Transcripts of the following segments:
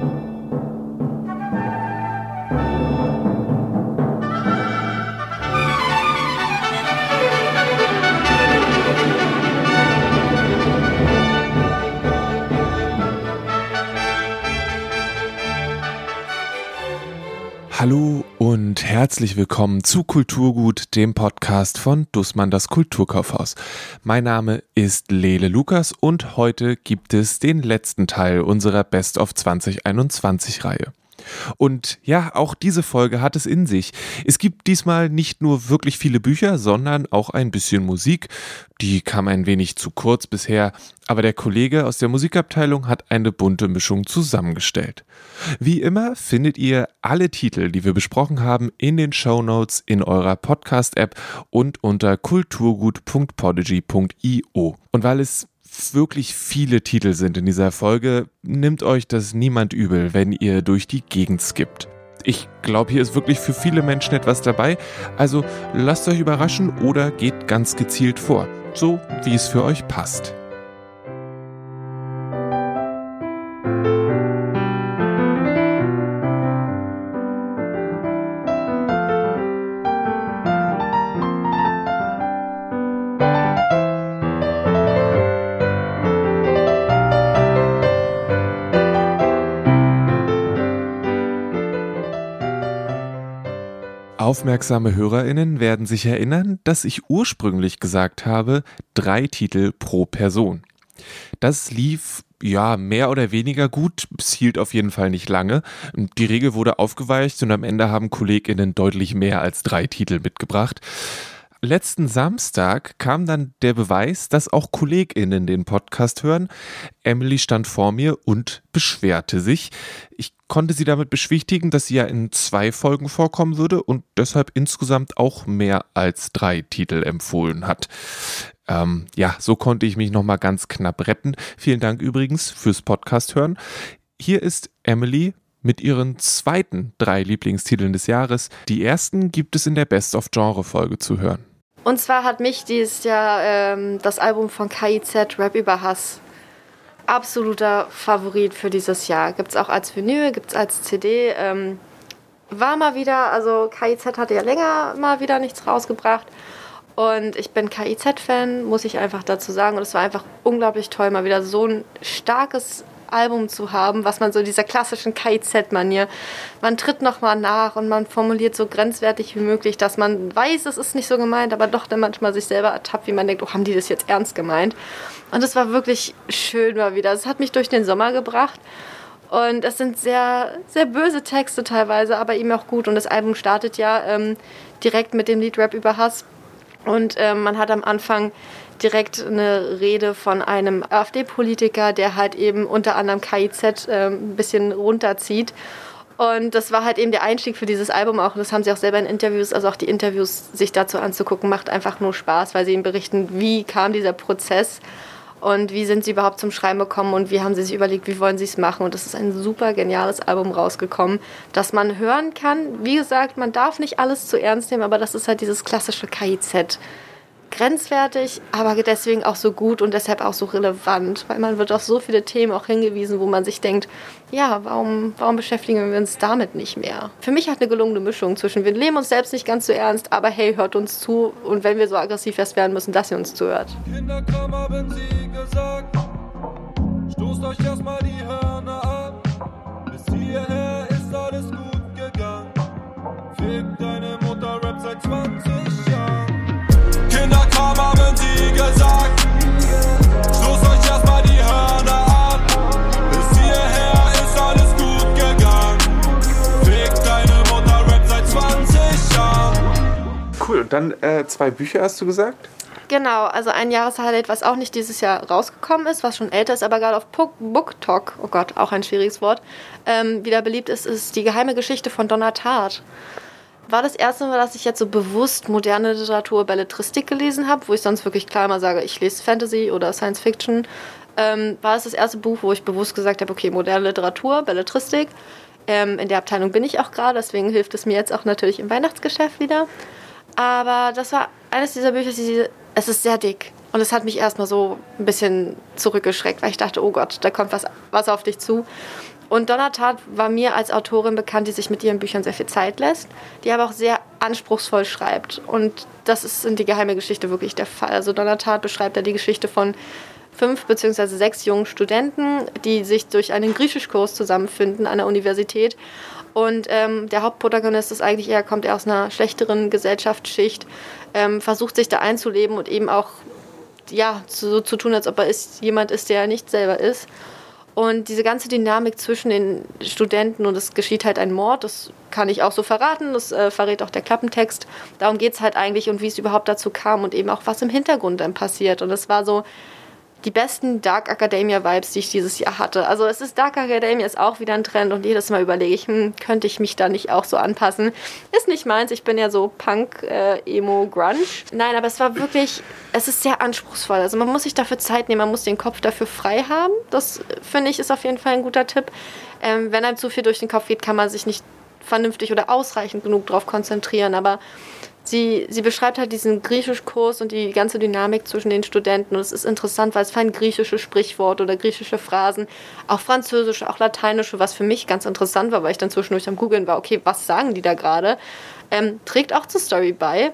thank you. Hallo und herzlich willkommen zu Kulturgut, dem Podcast von Dussmann das Kulturkaufhaus. Mein Name ist Lele Lukas und heute gibt es den letzten Teil unserer Best of 2021 Reihe. Und ja, auch diese Folge hat es in sich. Es gibt diesmal nicht nur wirklich viele Bücher, sondern auch ein bisschen Musik. Die kam ein wenig zu kurz bisher, aber der Kollege aus der Musikabteilung hat eine bunte Mischung zusammengestellt. Wie immer findet ihr alle Titel, die wir besprochen haben, in den Show Notes in eurer Podcast-App und unter kulturgut.podigy.io. Und weil es wirklich viele Titel sind in dieser Folge, nimmt euch das niemand übel, wenn ihr durch die Gegend skippt. Ich glaube, hier ist wirklich für viele Menschen etwas dabei, also lasst euch überraschen oder geht ganz gezielt vor, so wie es für euch passt. Aufmerksame Hörerinnen werden sich erinnern, dass ich ursprünglich gesagt habe, drei Titel pro Person. Das lief ja mehr oder weniger gut, es hielt auf jeden Fall nicht lange. Die Regel wurde aufgeweicht und am Ende haben Kolleginnen deutlich mehr als drei Titel mitgebracht. Letzten Samstag kam dann der Beweis, dass auch KollegInnen den Podcast hören. Emily stand vor mir und beschwerte sich. Ich konnte sie damit beschwichtigen, dass sie ja in zwei Folgen vorkommen würde und deshalb insgesamt auch mehr als drei Titel empfohlen hat. Ähm, ja, so konnte ich mich nochmal ganz knapp retten. Vielen Dank übrigens fürs Podcast hören. Hier ist Emily mit ihren zweiten drei Lieblingstiteln des Jahres. Die ersten gibt es in der Best of Genre Folge zu hören. Und zwar hat mich dieses Jahr ähm, das Album von KIZ Rap über Hass absoluter Favorit für dieses Jahr. Gibt es auch als Vinyl, gibt es als CD. Ähm, war mal wieder, also KIZ hatte ja länger mal wieder nichts rausgebracht. Und ich bin KIZ-Fan, muss ich einfach dazu sagen. Und es war einfach unglaublich toll, mal wieder so ein starkes Album zu haben, was man so dieser klassischen KIZ-Manier, man tritt nochmal nach und man formuliert so grenzwertig wie möglich, dass man weiß, es ist nicht so gemeint, aber doch dann manchmal sich selber ertappt, wie man denkt, oh, haben die das jetzt ernst gemeint? Und es war wirklich schön mal wieder. Es hat mich durch den Sommer gebracht. Und es sind sehr, sehr böse Texte teilweise, aber eben auch gut. Und das Album startet ja ähm, direkt mit dem Lied Rap über Hass. Und ähm, man hat am Anfang direkt eine Rede von einem AfD-Politiker, der halt eben unter anderem KIZ äh, ein bisschen runterzieht. Und das war halt eben der Einstieg für dieses Album auch. Das haben sie auch selber in Interviews, also auch die Interviews sich dazu anzugucken, macht einfach nur Spaß, weil sie ihm berichten, wie kam dieser Prozess und wie sind sie überhaupt zum Schreiben gekommen und wie haben sie sich überlegt, wie wollen sie es machen. Und das ist ein super geniales Album rausgekommen, das man hören kann. Wie gesagt, man darf nicht alles zu ernst nehmen, aber das ist halt dieses klassische KIZ grenzwertig, aber deswegen auch so gut und deshalb auch so relevant, weil man wird auf so viele Themen auch hingewiesen, wo man sich denkt, ja, warum, warum beschäftigen wir uns damit nicht mehr? Für mich hat eine gelungene Mischung zwischen, wir nehmen uns selbst nicht ganz so ernst, aber hey, hört uns zu und wenn wir so aggressiv erst werden müssen, dass ihr uns zuhört. Kinderkram haben sie gesagt, stoßt euch erstmal die Hörner ab, bis hierher ist alles gut gegangen. Fick deine Mutter, Rap seit 20 Gesagt. Euch erstmal die Hörner ab. Bis hierher ist alles gut gegangen. Fick deine Mutter, Rap seit 20 Jahren. Cool, und dann äh, zwei Bücher hast du gesagt? Genau, also ein Jahreshighlight, was auch nicht dieses Jahr rausgekommen ist, was schon älter ist, aber gerade auf BookTok, oh Gott, auch ein schwieriges Wort, ähm, wieder beliebt ist, ist die geheime Geschichte von Donna Tartt war das erste Mal, dass ich jetzt so bewusst moderne Literatur, Belletristik gelesen habe, wo ich sonst wirklich klar mal sage, ich lese Fantasy oder Science Fiction. Ähm, war es das erste Buch, wo ich bewusst gesagt habe, okay, moderne Literatur, Belletristik. Ähm, in der Abteilung bin ich auch gerade, deswegen hilft es mir jetzt auch natürlich im Weihnachtsgeschäft wieder. Aber das war eines dieser Bücher, die, es ist sehr dick. Und es hat mich erstmal so ein bisschen zurückgeschreckt, weil ich dachte, oh Gott, da kommt was, was auf dich zu. Und Donna war mir als Autorin bekannt, die sich mit ihren Büchern sehr viel Zeit lässt, die aber auch sehr anspruchsvoll schreibt. Und das ist in die geheime Geschichte wirklich der Fall. Also Donna beschreibt ja die Geschichte von fünf bzw. sechs jungen Studenten, die sich durch einen Griechischkurs zusammenfinden an der Universität. Und ähm, der Hauptprotagonist ist eigentlich eher, kommt er aus einer schlechteren Gesellschaftsschicht, ähm, versucht sich da einzuleben und eben auch ja, so zu tun, als ob er ist, jemand ist, der er nicht selber ist. Und diese ganze Dynamik zwischen den Studenten und es geschieht halt ein Mord, das kann ich auch so verraten, das äh, verrät auch der Klappentext. Darum geht es halt eigentlich und wie es überhaupt dazu kam und eben auch was im Hintergrund dann passiert. Und es war so, die besten Dark Academia Vibes, die ich dieses Jahr hatte. Also es ist Dark Academia ist auch wieder ein Trend und jedes Mal überlege ich, hm, könnte ich mich da nicht auch so anpassen? Ist nicht meins, ich bin ja so Punk, äh, Emo, Grunge. Nein, aber es war wirklich, es ist sehr anspruchsvoll. Also man muss sich dafür Zeit nehmen, man muss den Kopf dafür frei haben. Das finde ich ist auf jeden Fall ein guter Tipp. Ähm, wenn einem zu viel durch den Kopf geht, kann man sich nicht vernünftig oder ausreichend genug darauf konzentrieren. Aber sie, sie beschreibt halt diesen Griechischkurs und die ganze Dynamik zwischen den Studenten. Und es ist interessant, weil es fallen griechische Sprichworte oder griechische Phrasen, auch französische, auch lateinische, was für mich ganz interessant war, weil ich dann zwischendurch am Googeln war, okay, was sagen die da gerade? Ähm, trägt auch zur Story bei.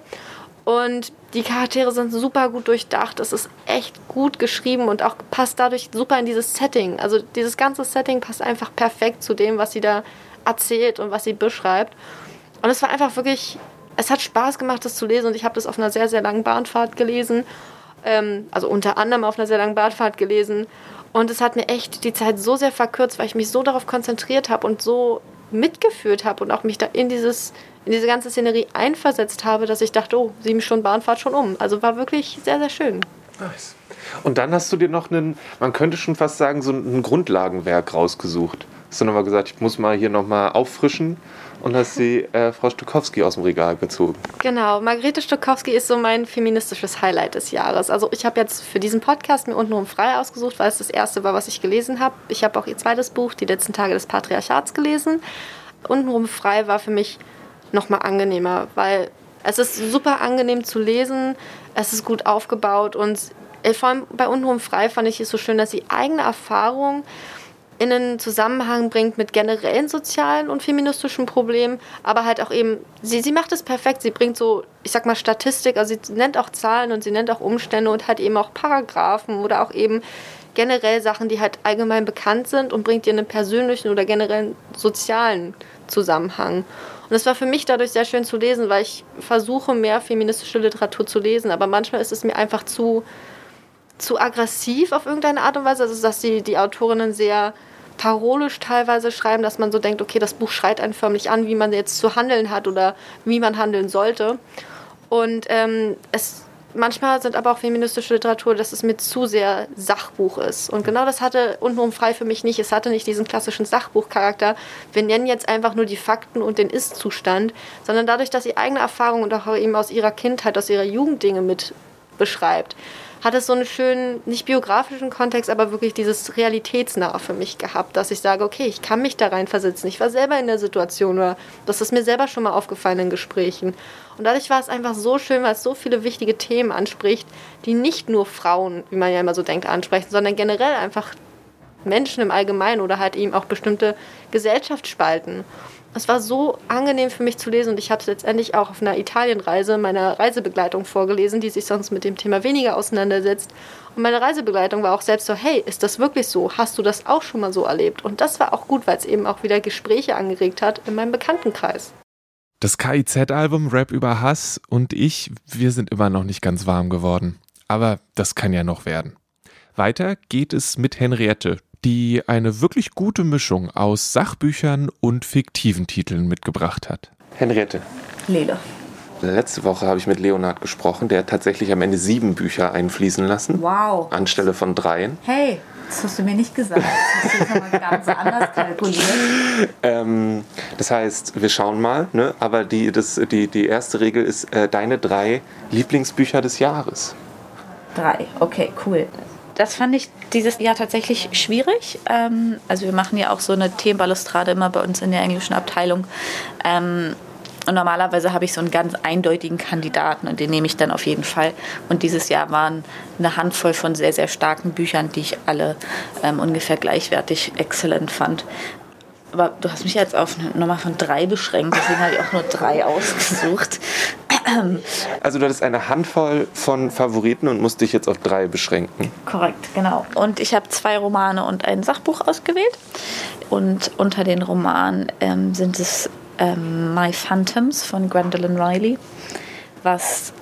Und die Charaktere sind super gut durchdacht. Es ist echt gut geschrieben und auch passt dadurch super in dieses Setting. Also dieses ganze Setting passt einfach perfekt zu dem, was sie da erzählt und was sie beschreibt. Und es war einfach wirklich es hat Spaß gemacht, das zu lesen und ich habe das auf einer sehr, sehr langen Bahnfahrt gelesen. Ähm, also unter anderem auf einer sehr langen Bahnfahrt gelesen. Und es hat mir echt die Zeit so sehr verkürzt, weil ich mich so darauf konzentriert habe und so mitgeführt habe und auch mich da in, dieses, in diese ganze Szenerie einversetzt habe, dass ich dachte, oh, sieben Stunden Bahnfahrt schon um. Also war wirklich sehr, sehr schön. Nice. Und dann hast du dir noch einen, man könnte schon fast sagen, so ein Grundlagenwerk rausgesucht. Hast du nochmal gesagt, ich muss mal hier nochmal auffrischen und hast sie äh, Frau Stokowski aus dem Regal gezogen. Genau, Margarete Stokowski ist so mein feministisches Highlight des Jahres. Also ich habe jetzt für diesen Podcast mir untenrum frei ausgesucht, weil es das erste war, was ich gelesen habe. Ich habe auch ihr zweites Buch, Die letzten Tage des Patriarchats, gelesen. Untenrum frei war für mich nochmal angenehmer, weil es ist super angenehm zu lesen, es ist gut aufgebaut und äh, vor allem bei Untenrum frei fand ich es so schön, dass sie eigene Erfahrungen in einen Zusammenhang bringt mit generellen sozialen und feministischen Problemen, aber halt auch eben, sie, sie macht es perfekt, sie bringt so, ich sag mal, Statistik, also sie nennt auch Zahlen und sie nennt auch Umstände und hat eben auch Paragraphen oder auch eben generell Sachen, die halt allgemein bekannt sind und bringt dir einen persönlichen oder generellen sozialen Zusammenhang. Und das war für mich dadurch sehr schön zu lesen, weil ich versuche, mehr feministische Literatur zu lesen, aber manchmal ist es mir einfach zu, zu aggressiv auf irgendeine Art und Weise. Also, dass die, die Autorinnen sehr parolisch teilweise schreiben, dass man so denkt, okay, das Buch schreit einen förmlich an, wie man jetzt zu handeln hat oder wie man handeln sollte. Und ähm, es manchmal sind aber auch feministische Literatur, dass es mir zu sehr Sachbuch ist. Und genau das hatte untenrum frei für mich nicht. Es hatte nicht diesen klassischen Sachbuchcharakter. Wir nennen jetzt einfach nur die Fakten und den Ist-Zustand, sondern dadurch, dass sie eigene Erfahrungen und auch eben aus ihrer Kindheit, aus ihrer Jugend Dinge mit beschreibt, hat es so einen schönen, nicht biografischen Kontext, aber wirklich dieses Realitätsnahe für mich gehabt, dass ich sage, okay, ich kann mich da reinversetzen. Ich war selber in der Situation oder das ist mir selber schon mal aufgefallen in Gesprächen. Und dadurch war es einfach so schön, weil es so viele wichtige Themen anspricht, die nicht nur Frauen, wie man ja immer so denkt, ansprechen, sondern generell einfach Menschen im Allgemeinen oder halt eben auch bestimmte Gesellschaftsspalten es war so angenehm für mich zu lesen und ich habe es letztendlich auch auf einer Italienreise meiner Reisebegleitung vorgelesen, die sich sonst mit dem Thema weniger auseinandersetzt. Und meine Reisebegleitung war auch selbst so, hey, ist das wirklich so? Hast du das auch schon mal so erlebt? Und das war auch gut, weil es eben auch wieder Gespräche angeregt hat in meinem Bekanntenkreis. Das KIZ-Album Rap über Hass und ich, wir sind immer noch nicht ganz warm geworden. Aber das kann ja noch werden. Weiter geht es mit Henriette, die eine wirklich gute Mischung aus Sachbüchern und fiktiven Titeln mitgebracht hat. Henriette. Lele. Letzte Woche habe ich mit Leonhard gesprochen, der hat tatsächlich am Ende sieben Bücher einfließen lassen. Wow. Anstelle von dreien. Hey, das hast du mir nicht gesagt. Das hast du jetzt ganz anders kalkuliert. Ähm, das heißt, wir schauen mal, ne? aber die, das, die, die erste Regel ist äh, deine drei Lieblingsbücher des Jahres. Drei, okay, cool das fand ich dieses Jahr tatsächlich schwierig. Ähm, also wir machen ja auch so eine Themenbalustrade immer bei uns in der englischen Abteilung. Ähm, und normalerweise habe ich so einen ganz eindeutigen Kandidaten und den nehme ich dann auf jeden Fall. Und dieses Jahr waren eine Handvoll von sehr, sehr starken Büchern, die ich alle ähm, ungefähr gleichwertig exzellent fand. aber du hast mich jetzt auf eine Nummer von drei beschränkt, deswegen habe ich auch nur drei ausgesucht. Also du hattest eine Handvoll von Favoriten und musst dich jetzt auf drei beschränken. Korrekt, genau. Und ich habe zwei Romane und ein Sachbuch ausgewählt. Und unter den Romanen ähm, sind es ähm, My Phantoms von Gwendolyn Riley, was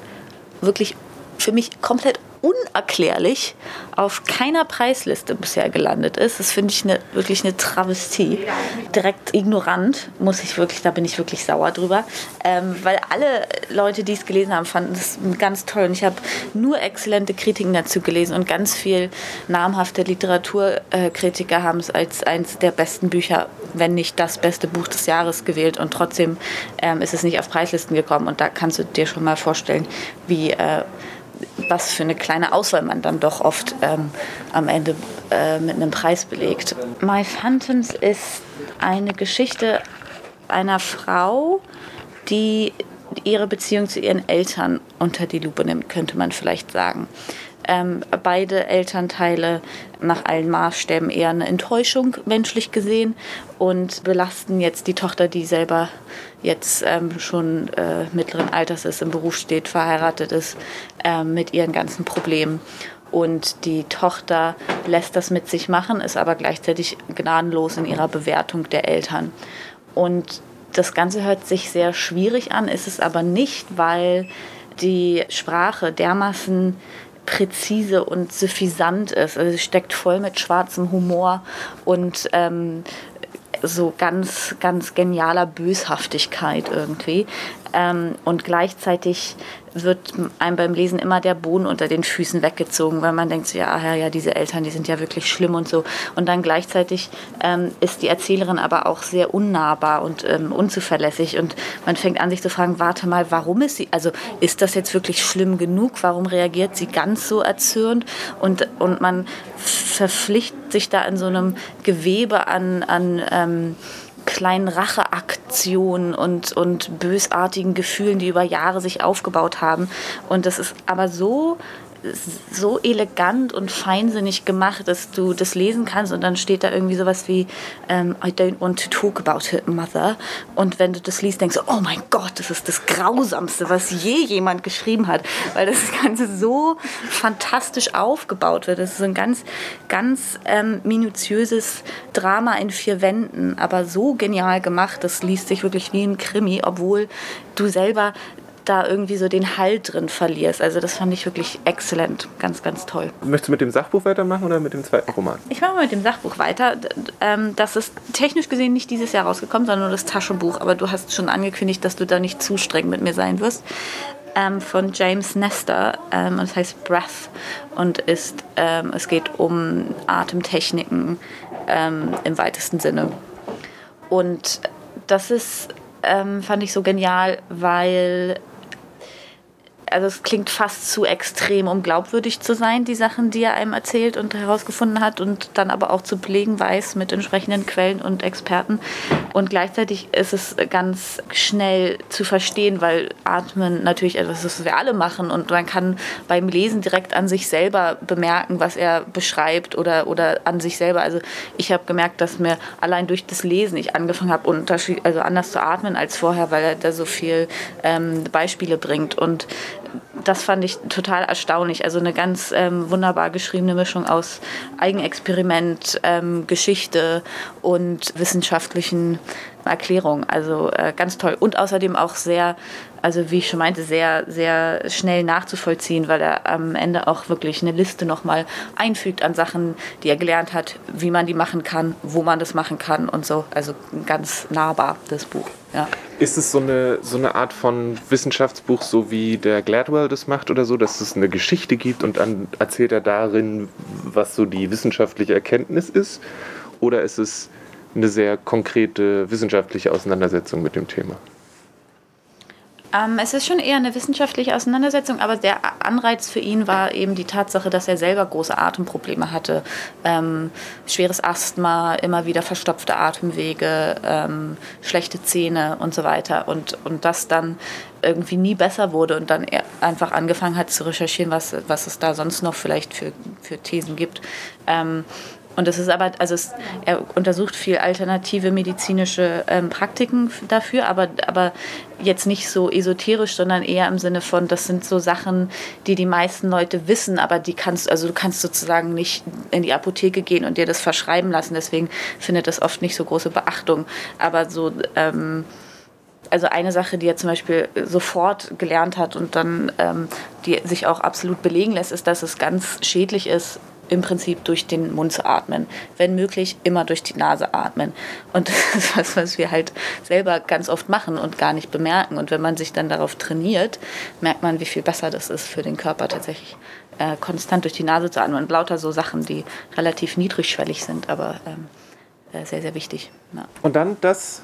wirklich für mich komplett unerklärlich auf keiner Preisliste bisher gelandet ist. Das finde ich eine, wirklich eine Travestie. Direkt ignorant, muss ich wirklich, da bin ich wirklich sauer drüber. Ähm, weil alle Leute, die es gelesen haben, fanden es ganz toll. Und ich habe nur exzellente Kritiken dazu gelesen und ganz viel namhafte Literaturkritiker haben es als eines der besten Bücher, wenn nicht das beste Buch des Jahres gewählt. Und trotzdem ähm, ist es nicht auf Preislisten gekommen. Und da kannst du dir schon mal vorstellen, wie äh, was für eine kleine Auswahl man dann doch oft ähm, am Ende äh, mit einem Preis belegt. My Phantoms ist eine Geschichte einer Frau, die ihre Beziehung zu ihren Eltern unter die Lupe nimmt, könnte man vielleicht sagen. Ähm, beide Elternteile nach allen Maßstäben eher eine Enttäuschung menschlich gesehen und belasten jetzt die Tochter, die selber jetzt ähm, schon äh, mittleren Alters ist, im Beruf steht, verheiratet ist, äh, mit ihren ganzen Problemen. Und die Tochter lässt das mit sich machen, ist aber gleichzeitig gnadenlos in ihrer Bewertung der Eltern. Und das Ganze hört sich sehr schwierig an, ist es aber nicht, weil die Sprache dermaßen präzise und suffisant ist. Also sie steckt voll mit schwarzem Humor und ähm, so ganz, ganz genialer Böshaftigkeit irgendwie. Ähm, und gleichzeitig wird einem beim Lesen immer der Boden unter den Füßen weggezogen, weil man denkt so, ja, ja, ja, diese Eltern, die sind ja wirklich schlimm und so. Und dann gleichzeitig ähm, ist die Erzählerin aber auch sehr unnahbar und ähm, unzuverlässig und man fängt an sich zu fragen, warte mal, warum ist sie, also ist das jetzt wirklich schlimm genug? Warum reagiert sie ganz so erzürnt? Und, und man verpflichtet sich da in so einem Gewebe an, an ähm, kleinen Racheaktionen und, und bösartigen Gefühlen, die über Jahre sich aufgebaut haben. Und das ist aber so so elegant und feinsinnig gemacht, dass du das lesen kannst und dann steht da irgendwie sowas wie ähm, I don't want to talk about it, Mother. Und wenn du das liest, denkst du, oh mein Gott, das ist das Grausamste, was je jemand geschrieben hat, weil das Ganze so fantastisch aufgebaut wird. Das ist ein ganz, ganz ähm, minutiöses Drama in vier Wänden, aber so genial gemacht, das liest sich wirklich wie ein Krimi, obwohl du selber da irgendwie so den Halt drin verlierst. Also das fand ich wirklich exzellent, ganz, ganz toll. Möchtest du mit dem Sachbuch weitermachen oder mit dem zweiten Roman? Ich mache mal mit dem Sachbuch weiter. Ähm, das ist technisch gesehen nicht dieses Jahr rausgekommen, sondern nur das Taschenbuch. Aber du hast schon angekündigt, dass du da nicht zu streng mit mir sein wirst. Ähm, von James Nestor ähm, und es heißt Breath und ist, es geht um Atemtechniken im weitesten Sinne. Und das ist, fand ich so genial, weil also es klingt fast zu extrem, um glaubwürdig zu sein, die Sachen, die er einem erzählt und herausgefunden hat und dann aber auch zu belegen weiß mit entsprechenden Quellen und Experten. Und gleichzeitig ist es ganz schnell zu verstehen, weil Atmen natürlich etwas ist, was wir alle machen und man kann beim Lesen direkt an sich selber bemerken, was er beschreibt oder, oder an sich selber. Also ich habe gemerkt, dass mir allein durch das Lesen ich angefangen habe, also anders zu atmen als vorher, weil er da so viel ähm, Beispiele bringt und das fand ich total erstaunlich. Also eine ganz ähm, wunderbar geschriebene Mischung aus Eigenexperiment, ähm, Geschichte und wissenschaftlichen Erklärungen. Also äh, ganz toll. Und außerdem auch sehr also wie ich schon meinte, sehr, sehr schnell nachzuvollziehen, weil er am Ende auch wirklich eine Liste nochmal einfügt an Sachen, die er gelernt hat, wie man die machen kann, wo man das machen kann und so. Also ganz nahbar, das Buch. Ja. Ist es so eine, so eine Art von Wissenschaftsbuch, so wie der Gladwell das macht oder so, dass es eine Geschichte gibt und dann erzählt er darin, was so die wissenschaftliche Erkenntnis ist? Oder ist es eine sehr konkrete wissenschaftliche Auseinandersetzung mit dem Thema? Ähm, es ist schon eher eine wissenschaftliche Auseinandersetzung, aber der Anreiz für ihn war eben die Tatsache, dass er selber große Atemprobleme hatte. Ähm, schweres Asthma, immer wieder verstopfte Atemwege, ähm, schlechte Zähne und so weiter. Und, und das dann irgendwie nie besser wurde und dann einfach angefangen hat zu recherchieren, was, was es da sonst noch vielleicht für, für Thesen gibt. Und das ist aber, also es, er untersucht viel alternative medizinische ähm, Praktiken dafür, aber, aber jetzt nicht so esoterisch, sondern eher im Sinne von, das sind so Sachen, die die meisten Leute wissen, aber die kannst, also du kannst sozusagen nicht in die Apotheke gehen und dir das verschreiben lassen. Deswegen findet das oft nicht so große Beachtung. Aber so, ähm, also eine Sache, die er zum Beispiel sofort gelernt hat und dann ähm, die sich auch absolut belegen lässt, ist, dass es ganz schädlich ist, im Prinzip durch den Mund zu atmen. Wenn möglich, immer durch die Nase atmen. Und das ist was, was wir halt selber ganz oft machen und gar nicht bemerken. Und wenn man sich dann darauf trainiert, merkt man, wie viel besser das ist für den Körper tatsächlich, äh, konstant durch die Nase zu atmen. Und lauter so Sachen, die relativ niedrigschwellig sind, aber ähm, äh, sehr, sehr wichtig. Ja. Und dann das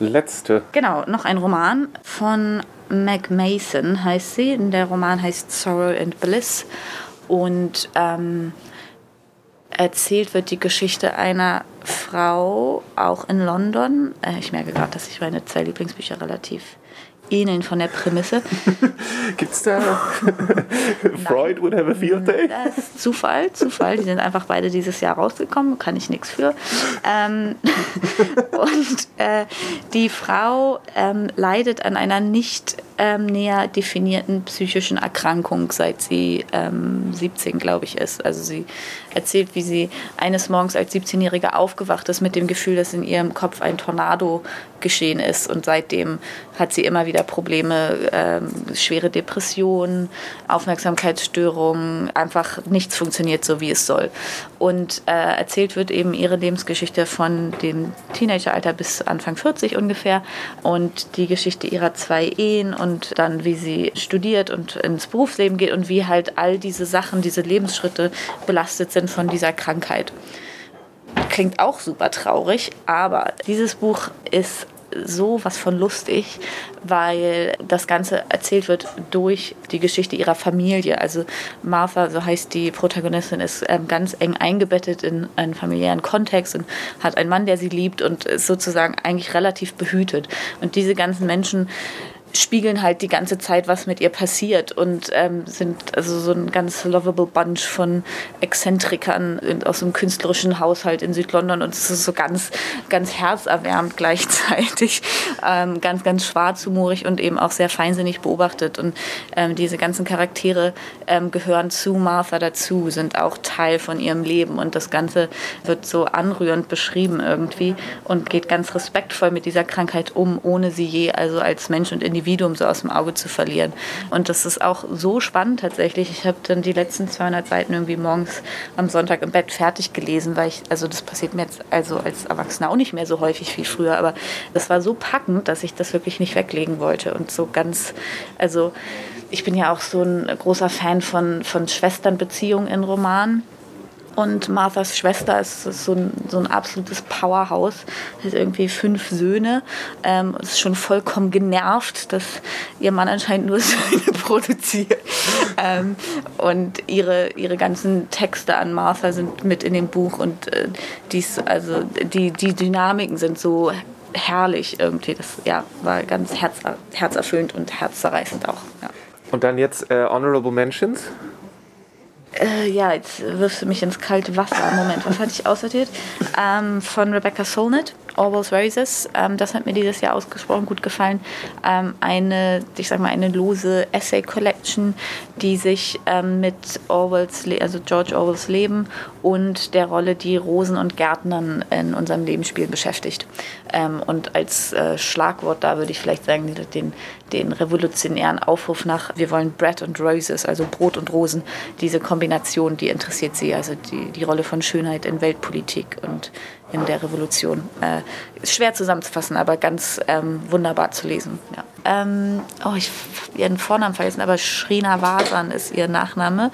letzte. Genau, noch ein Roman von Meg Mason heißt sie. Der Roman heißt Sorrow and Bliss. Und ähm, erzählt wird die Geschichte einer Frau, auch in London. Äh, ich merke gerade, dass ich meine zwei Lieblingsbücher relativ ähneln von der Prämisse. Gibt es da Freud would have a field day? Das ist Zufall, Zufall. Die sind einfach beide dieses Jahr rausgekommen, kann ich nichts für. Ähm, und äh, die Frau ähm, leidet an einer nicht ähm, näher definierten psychischen Erkrankung, seit sie ähm, 17, glaube ich, ist. Also sie erzählt, wie sie eines Morgens als 17-Jährige aufgewacht ist mit dem Gefühl, dass in ihrem Kopf ein Tornado geschehen ist. Und seitdem hat sie immer wieder Probleme, ähm, schwere Depressionen, Aufmerksamkeitsstörungen, einfach nichts funktioniert so, wie es soll. Und äh, erzählt wird eben ihre Lebensgeschichte von dem Teenageralter bis Anfang 40 ungefähr und die Geschichte ihrer zwei Ehen und dann, wie sie studiert und ins Berufsleben geht und wie halt all diese Sachen, diese Lebensschritte belastet sind von dieser Krankheit. Klingt auch super traurig, aber dieses Buch ist so was von lustig, weil das Ganze erzählt wird durch die Geschichte ihrer Familie. Also Martha, so heißt die Protagonistin, ist ähm, ganz eng eingebettet in einen familiären Kontext und hat einen Mann, der sie liebt und ist sozusagen eigentlich relativ behütet. Und diese ganzen Menschen spiegeln halt die ganze Zeit, was mit ihr passiert und ähm, sind also so ein ganz lovable Bunch von Exzentrikern aus einem künstlerischen Haushalt in Südlondon und es ist so ganz, ganz herzerwärmend gleichzeitig, ähm, ganz, ganz schwarzhumorig und eben auch sehr feinsinnig beobachtet und ähm, diese ganzen Charaktere ähm, gehören zu Martha dazu, sind auch Teil von ihrem Leben und das Ganze wird so anrührend beschrieben irgendwie und geht ganz respektvoll mit dieser Krankheit um, ohne sie je also als Mensch und Individuum Individuum so aus dem Auge zu verlieren. Und das ist auch so spannend tatsächlich. Ich habe dann die letzten 200 Seiten irgendwie morgens am Sonntag im Bett fertig gelesen, weil ich, also das passiert mir jetzt also als Erwachsener auch nicht mehr so häufig wie früher, aber das war so packend, dass ich das wirklich nicht weglegen wollte und so ganz, also ich bin ja auch so ein großer Fan von, von Schwesternbeziehungen in Romanen. Und Marthas Schwester ist so ein, so ein absolutes Powerhouse. Hat irgendwie fünf Söhne. Ähm, ist schon vollkommen genervt, dass ihr Mann anscheinend nur Söhne produziert. Ähm, und ihre, ihre ganzen Texte an Martha sind mit in dem Buch. Und äh, dies, also die, die Dynamiken sind so herrlich irgendwie. Das ja, war ganz herz, herzerfüllend und herzzerreißend auch. Ja. Und dann jetzt äh, Honorable Mentions. Äh, ja, jetzt wirfst du mich ins kalte Wasser. Moment, was hatte ich aussortiert? Ähm, von Rebecca Solnit, Orwell's Roses. Ähm, das hat mir dieses Jahr ausgesprochen gut gefallen. Ähm, eine, ich sag mal, eine lose Essay Collection, die sich ähm, mit Orwells, also George Orwells Leben und der Rolle, die Rosen und Gärtnern in unserem Lebensspiel beschäftigt. Ähm, und als äh, Schlagwort da würde ich vielleicht sagen, den, den revolutionären Aufruf nach, wir wollen Bread and Roses, also Brot und Rosen, diese Kombination, die interessiert sie, also die, die Rolle von Schönheit in Weltpolitik und in der Revolution. Äh, ist schwer zusammenzufassen, aber ganz ähm, wunderbar zu lesen. Ja. Ähm, oh, ich habe ihren Vornamen vergessen, aber Shrina Vasan ist ihr Nachname.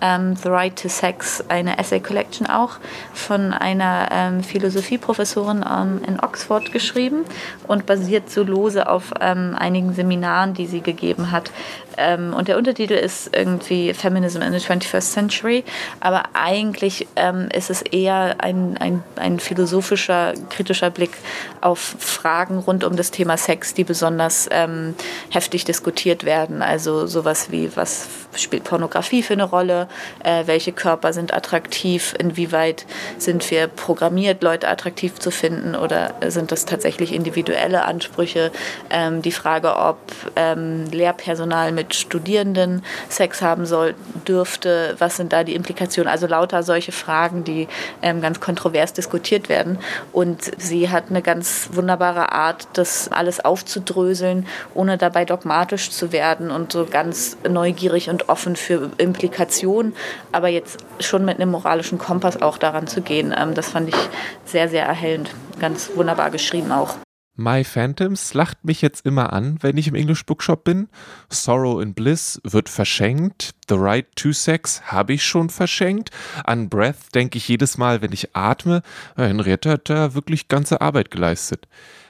Ähm, The Right to Sex, eine Essay Collection auch von einer ähm, Philosophieprofessorin ähm, in Oxford geschrieben und basiert so lose auf ähm, einigen Seminaren, die sie gegeben hat. Ähm, und der Untertitel ist irgendwie Feminism in the 21st Century, aber eigentlich ist es eher ein, ein, ein philosophischer, kritischer Blick auf Fragen rund um das Thema Sex, die besonders ähm, heftig diskutiert werden. Also sowas wie, was spielt Pornografie für eine Rolle, äh, welche Körper sind attraktiv, inwieweit sind wir programmiert, Leute attraktiv zu finden oder sind das tatsächlich individuelle Ansprüche. Ähm, die Frage, ob ähm, Lehrpersonal mit Studierenden Sex haben soll, dürfte, was sind da die Implikationen? Also lauter solche Fragen, die ähm, ganz kontrovers diskutiert werden. Und sie hat eine ganz wunderbare Art, das alles aufzudröseln, ohne dabei dogmatisch zu werden und so ganz neugierig und offen für Implikationen, aber jetzt schon mit einem moralischen Kompass auch daran zu gehen. Ähm, das fand ich sehr, sehr erhellend. Ganz wunderbar geschrieben auch. My Phantoms lacht mich jetzt immer an, wenn ich im English Bookshop bin. Sorrow and Bliss wird verschenkt. The Right to Sex habe ich schon verschenkt. An Breath denke ich jedes Mal, wenn ich atme. Henriette hat da wirklich ganze Arbeit geleistet.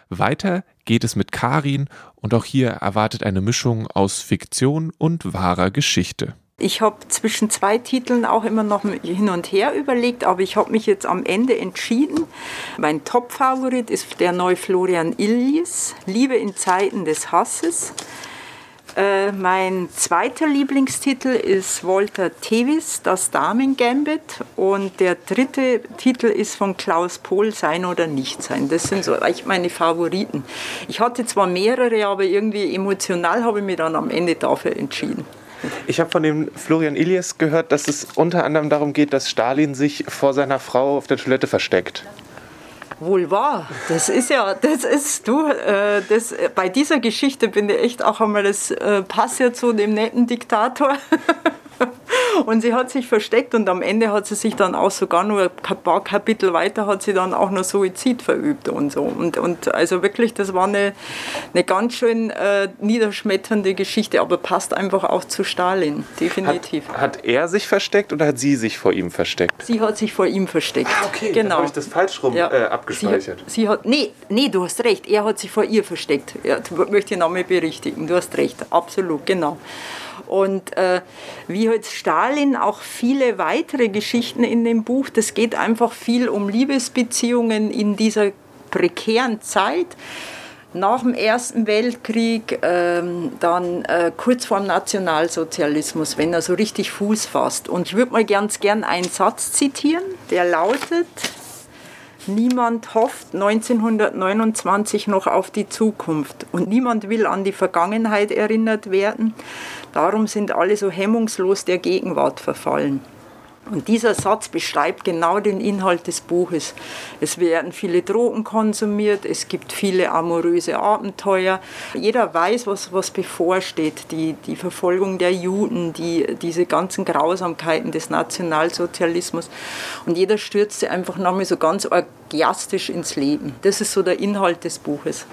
Weiter geht es mit Karin und auch hier erwartet eine Mischung aus Fiktion und wahrer Geschichte. Ich habe zwischen zwei Titeln auch immer noch hin und her überlegt, aber ich habe mich jetzt am Ende entschieden. Mein Top-Favorit ist der neue Florian Illies, Liebe in Zeiten des Hasses. Äh, mein zweiter Lieblingstitel ist Walter Tevis, Das Damen-Gambit. Und der dritte Titel ist von Klaus Pohl, Sein oder Nicht Sein. Das sind so eigentlich meine Favoriten. Ich hatte zwar mehrere, aber irgendwie emotional habe ich mich dann am Ende dafür entschieden. Ich habe von dem Florian Ilias gehört, dass es unter anderem darum geht, dass Stalin sich vor seiner Frau auf der Toilette versteckt. Wohl wahr. Das ist ja, das ist du, äh, das, bei dieser Geschichte bin ich echt auch einmal, das äh, passt ja zu dem netten Diktator. Und sie hat sich versteckt und am Ende hat sie sich dann auch sogar nur ein paar Kapitel weiter hat sie dann auch noch Suizid verübt und so. Und, und also wirklich, das war eine, eine ganz schön äh, niederschmetternde Geschichte, aber passt einfach auch zu Stalin, definitiv. Hat, hat, er sich versteckt oder hat sie sich vor ihm versteckt? Sie hat sich vor ihm versteckt. Ah, okay, genau. habe ich das falsch rum ja. äh, abgespeichert. Sie, sie, hat, nee, nee, du hast recht, er hat sich vor ihr versteckt. Ja, möchte ich nochmal berichtigen, du hast recht, absolut, genau. Und äh, wie jetzt Stalin auch viele weitere Geschichten in dem Buch, das geht einfach viel um Liebesbeziehungen in dieser prekären Zeit nach dem Ersten Weltkrieg, ähm, dann äh, kurz vor dem Nationalsozialismus, wenn er so richtig Fuß fasst. Und ich würde mal ganz gern einen Satz zitieren, der lautet, Niemand hofft 1929 noch auf die Zukunft und niemand will an die Vergangenheit erinnert werden. Darum sind alle so hemmungslos der Gegenwart verfallen. Und dieser Satz beschreibt genau den Inhalt des Buches. Es werden viele Drogen konsumiert, es gibt viele amoröse Abenteuer. Jeder weiß, was, was bevorsteht. Die, die Verfolgung der Juden, die, diese ganzen Grausamkeiten des Nationalsozialismus. Und jeder stürzt sich einfach nochmal so ganz orgiastisch ins Leben. Das ist so der Inhalt des Buches.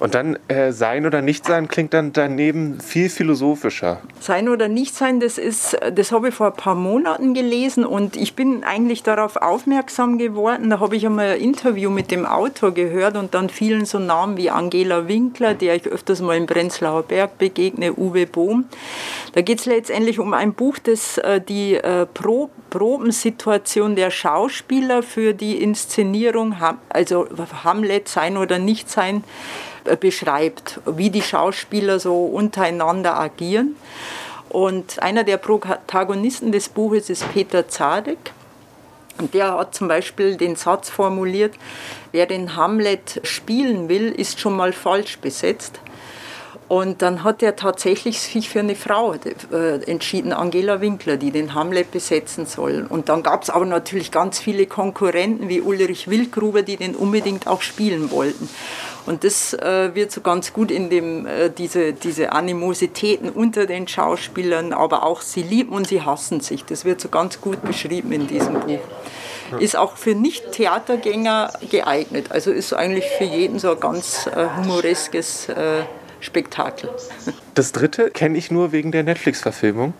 Und dann äh, sein oder nicht sein klingt dann daneben viel philosophischer. Sein oder nicht sein, das ist, das habe ich vor ein paar Monaten gelesen und ich bin eigentlich darauf aufmerksam geworden. Da habe ich einmal ein Interview mit dem Autor gehört und dann fielen so Namen wie Angela Winkler, der ich öfters mal im Prenzlauer Berg begegne, Uwe Bohm. Da geht es letztendlich um ein Buch, das äh, die äh, Pro Probensituation der Schauspieler für die Inszenierung, also Hamlet sein oder nicht sein, beschreibt, wie die Schauspieler so untereinander agieren. Und einer der Protagonisten des Buches ist Peter Zadek. Und der hat zum Beispiel den Satz formuliert, wer den Hamlet spielen will, ist schon mal falsch besetzt. Und dann hat er tatsächlich sich für eine Frau äh, entschieden, Angela Winkler, die den Hamlet besetzen soll. Und dann gab es aber natürlich ganz viele Konkurrenten wie Ulrich Wildgruber, die den unbedingt auch spielen wollten. Und das äh, wird so ganz gut in dem, äh, diese, diese Animositäten unter den Schauspielern, aber auch sie lieben und sie hassen sich. Das wird so ganz gut beschrieben in diesem Buch. Ist auch für Nicht-Theatergänger geeignet. Also ist eigentlich für jeden so ein ganz äh, humoreskes äh, Spektakel. Das dritte kenne ich nur wegen der Netflix-Verfilmung.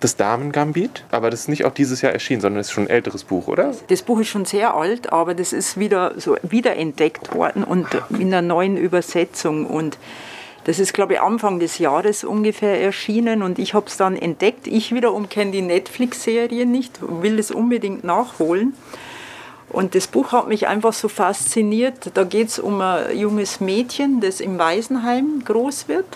Das Damen-Gambit, aber das ist nicht auch dieses Jahr erschienen, sondern es ist schon ein älteres Buch, oder? Das Buch ist schon sehr alt, aber das ist wieder so wiederentdeckt worden und in einer neuen Übersetzung. Und das ist, glaube ich, Anfang des Jahres ungefähr erschienen und ich habe es dann entdeckt. Ich wiederum kenne die Netflix-Serie nicht, will es unbedingt nachholen. Und das Buch hat mich einfach so fasziniert. Da geht es um ein junges Mädchen, das im Waisenheim groß wird.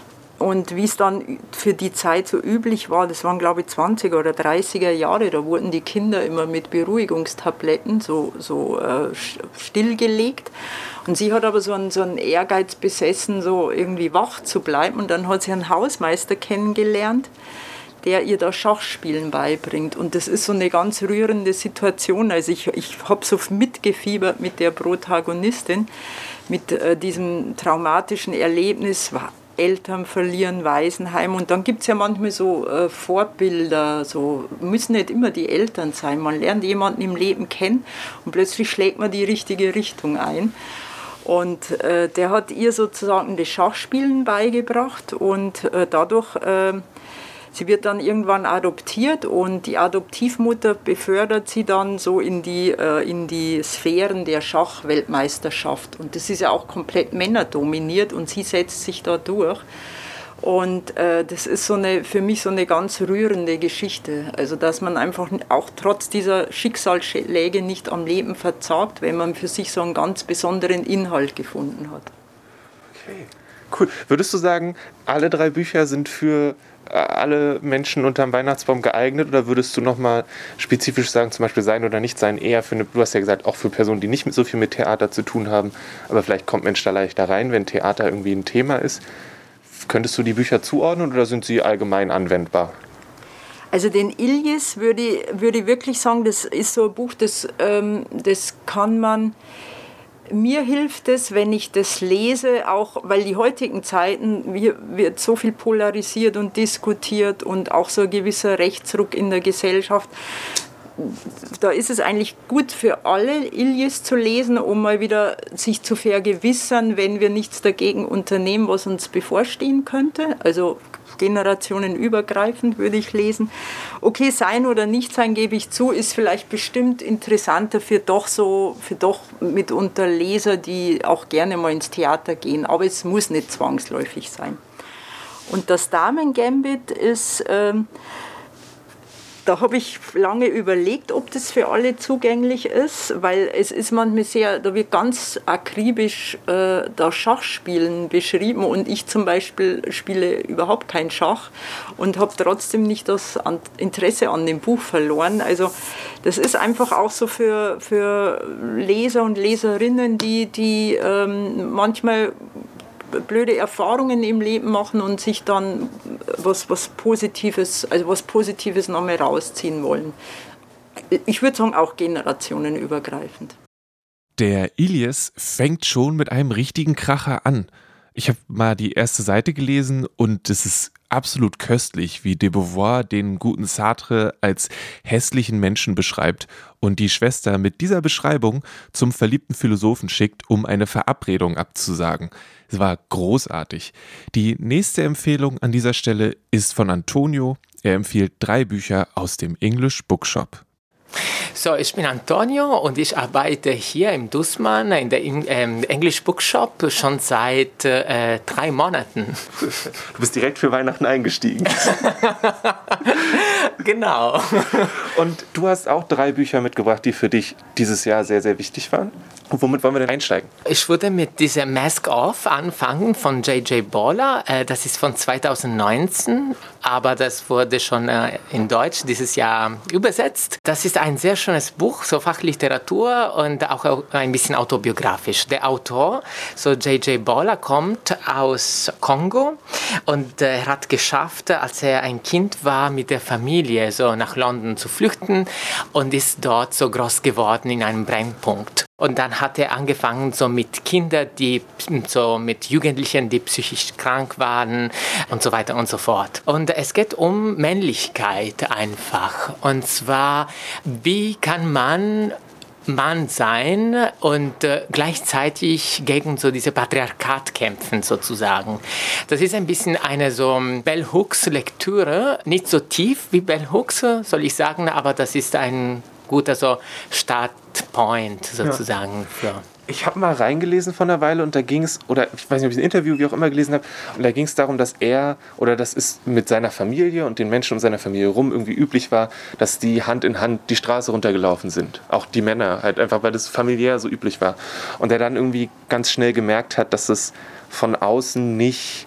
Und wie es dann für die Zeit so üblich war, das waren glaube ich 20er oder 30er Jahre, da wurden die Kinder immer mit Beruhigungstabletten so, so äh, stillgelegt. Und sie hat aber so einen, so einen Ehrgeiz besessen, so irgendwie wach zu bleiben. Und dann hat sie einen Hausmeister kennengelernt, der ihr da Schachspielen beibringt. Und das ist so eine ganz rührende Situation. Also ich, ich habe so mitgefiebert mit der Protagonistin, mit äh, diesem traumatischen Erlebnis. Eltern verlieren, Waisenheim. Und dann gibt es ja manchmal so äh, Vorbilder, so müssen nicht immer die Eltern sein. Man lernt jemanden im Leben kennen und plötzlich schlägt man die richtige Richtung ein. Und äh, der hat ihr sozusagen das Schachspielen beigebracht und äh, dadurch äh, Sie wird dann irgendwann adoptiert und die Adoptivmutter befördert sie dann so in die, äh, in die Sphären der Schachweltmeisterschaft. Und das ist ja auch komplett männerdominiert und sie setzt sich da durch. Und äh, das ist so eine, für mich so eine ganz rührende Geschichte. Also, dass man einfach auch trotz dieser Schicksalsschläge nicht am Leben verzagt, wenn man für sich so einen ganz besonderen Inhalt gefunden hat. Okay, cool. Würdest du sagen, alle drei Bücher sind für alle Menschen unterm Weihnachtsbaum geeignet oder würdest du nochmal spezifisch sagen, zum Beispiel sein oder nicht sein, eher für eine, du hast ja gesagt, auch für Personen, die nicht so viel mit Theater zu tun haben, aber vielleicht kommt Mensch da leichter rein, wenn Theater irgendwie ein Thema ist. Könntest du die Bücher zuordnen oder sind sie allgemein anwendbar? Also den Ilyes würde, würde ich wirklich sagen, das ist so ein Buch, das, ähm, das kann man mir hilft es, wenn ich das lese, auch weil die heutigen Zeiten wird so viel polarisiert und diskutiert und auch so ein gewisser Rechtsruck in der Gesellschaft. Da ist es eigentlich gut für alle, Ilyes zu lesen, um mal wieder sich zu vergewissern, wenn wir nichts dagegen unternehmen, was uns bevorstehen könnte. Also generationenübergreifend würde ich lesen. Okay, sein oder nicht sein, gebe ich zu, ist vielleicht bestimmt interessanter für doch so, für doch mitunter Leser, die auch gerne mal ins Theater gehen, aber es muss nicht zwangsläufig sein. Und das Damen-Gambit ist ähm, da habe ich lange überlegt, ob das für alle zugänglich ist, weil es ist manchmal sehr, da wird ganz akribisch äh, da Schachspielen beschrieben und ich zum Beispiel spiele überhaupt kein Schach und habe trotzdem nicht das Interesse an dem Buch verloren. Also das ist einfach auch so für, für Leser und Leserinnen, die, die ähm, manchmal blöde Erfahrungen im Leben machen und sich dann was, was Positives, also was Positives nochmal rausziehen wollen. Ich würde sagen, auch generationenübergreifend. Der Ilias fängt schon mit einem richtigen Kracher an. Ich habe mal die erste Seite gelesen und es ist absolut köstlich, wie de Beauvoir den guten Sartre als hässlichen Menschen beschreibt und die Schwester mit dieser Beschreibung zum verliebten Philosophen schickt, um eine Verabredung abzusagen. Es war großartig. Die nächste Empfehlung an dieser Stelle ist von Antonio. Er empfiehlt drei Bücher aus dem English Bookshop. So, ich bin Antonio und ich arbeite hier im Dussmann in der ähm, English Bookshop schon seit äh, drei Monaten. Du bist direkt für Weihnachten eingestiegen. genau. Und du hast auch drei Bücher mitgebracht, die für dich dieses Jahr sehr, sehr wichtig waren. Und womit wollen wir denn einsteigen? Ich würde mit diesem Mask Off anfangen von J.J. Baller. Äh, das ist von 2019, aber das wurde schon äh, in Deutsch dieses Jahr übersetzt. Das ist ein sehr schönes Buch, so Fachliteratur und auch ein bisschen autobiografisch. Der Autor, so J.J. Baller, kommt aus Kongo und äh, er hat geschafft, als er ein Kind war, mit der Familie so nach London zu flüchten und ist dort so groß geworden in einem Brennpunkt. Und dann hat er angefangen so mit Kindern, die so mit Jugendlichen, die psychisch krank waren und so weiter und so fort. Und es geht um Männlichkeit einfach. Und zwar, wie kann man Mann sein und äh, gleichzeitig gegen so diese Patriarchat kämpfen sozusagen. Das ist ein bisschen eine so Bell Hooks Lektüre, nicht so tief wie Bell Hooks, soll ich sagen, aber das ist ein guter so Startpoint sozusagen ja. für ich habe mal reingelesen vor einer Weile und da ging es, oder ich weiß nicht, ob ich ein Interview wie auch immer gelesen habe, und da ging es darum, dass er oder das ist mit seiner Familie und den Menschen um seiner Familie rum irgendwie üblich war, dass die Hand in Hand die Straße runtergelaufen sind. Auch die Männer, halt einfach, weil das familiär so üblich war. Und er dann irgendwie ganz schnell gemerkt hat, dass es von außen nicht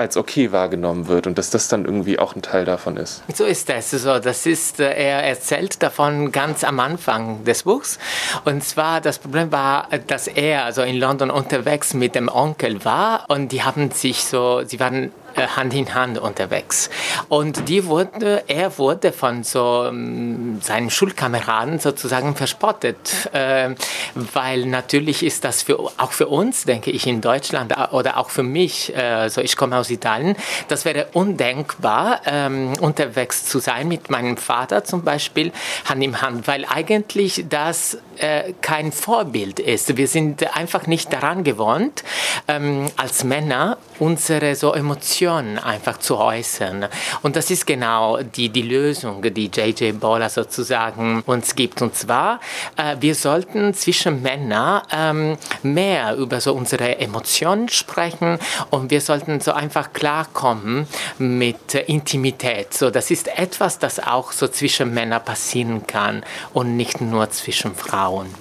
als okay wahrgenommen wird und dass das dann irgendwie auch ein Teil davon ist. So ist das. So, das ist, äh, er erzählt davon ganz am Anfang des Buchs. Und zwar, das Problem war, dass er also in London unterwegs mit dem Onkel war und die haben sich so, sie waren Hand in Hand unterwegs. Und die wurde, er wurde von so ähm, seinen Schulkameraden sozusagen verspottet, äh, weil natürlich ist das für, auch für uns, denke ich, in Deutschland äh, oder auch für mich, äh, so ich komme aus Italien, das wäre undenkbar, ähm, unterwegs zu sein mit meinem Vater zum Beispiel Hand in Hand, weil eigentlich das äh, kein Vorbild ist. Wir sind einfach nicht daran gewohnt, ähm, als Männer unsere so Emotionen einfach zu äußern. Und das ist genau die, die Lösung, die J.J. Bola sozusagen uns gibt. Und zwar, äh, wir sollten zwischen Männern ähm, mehr über so unsere Emotionen sprechen und wir sollten so einfach klarkommen mit äh, Intimität. So, das ist etwas, das auch so zwischen Männern passieren kann und nicht nur zwischen Frauen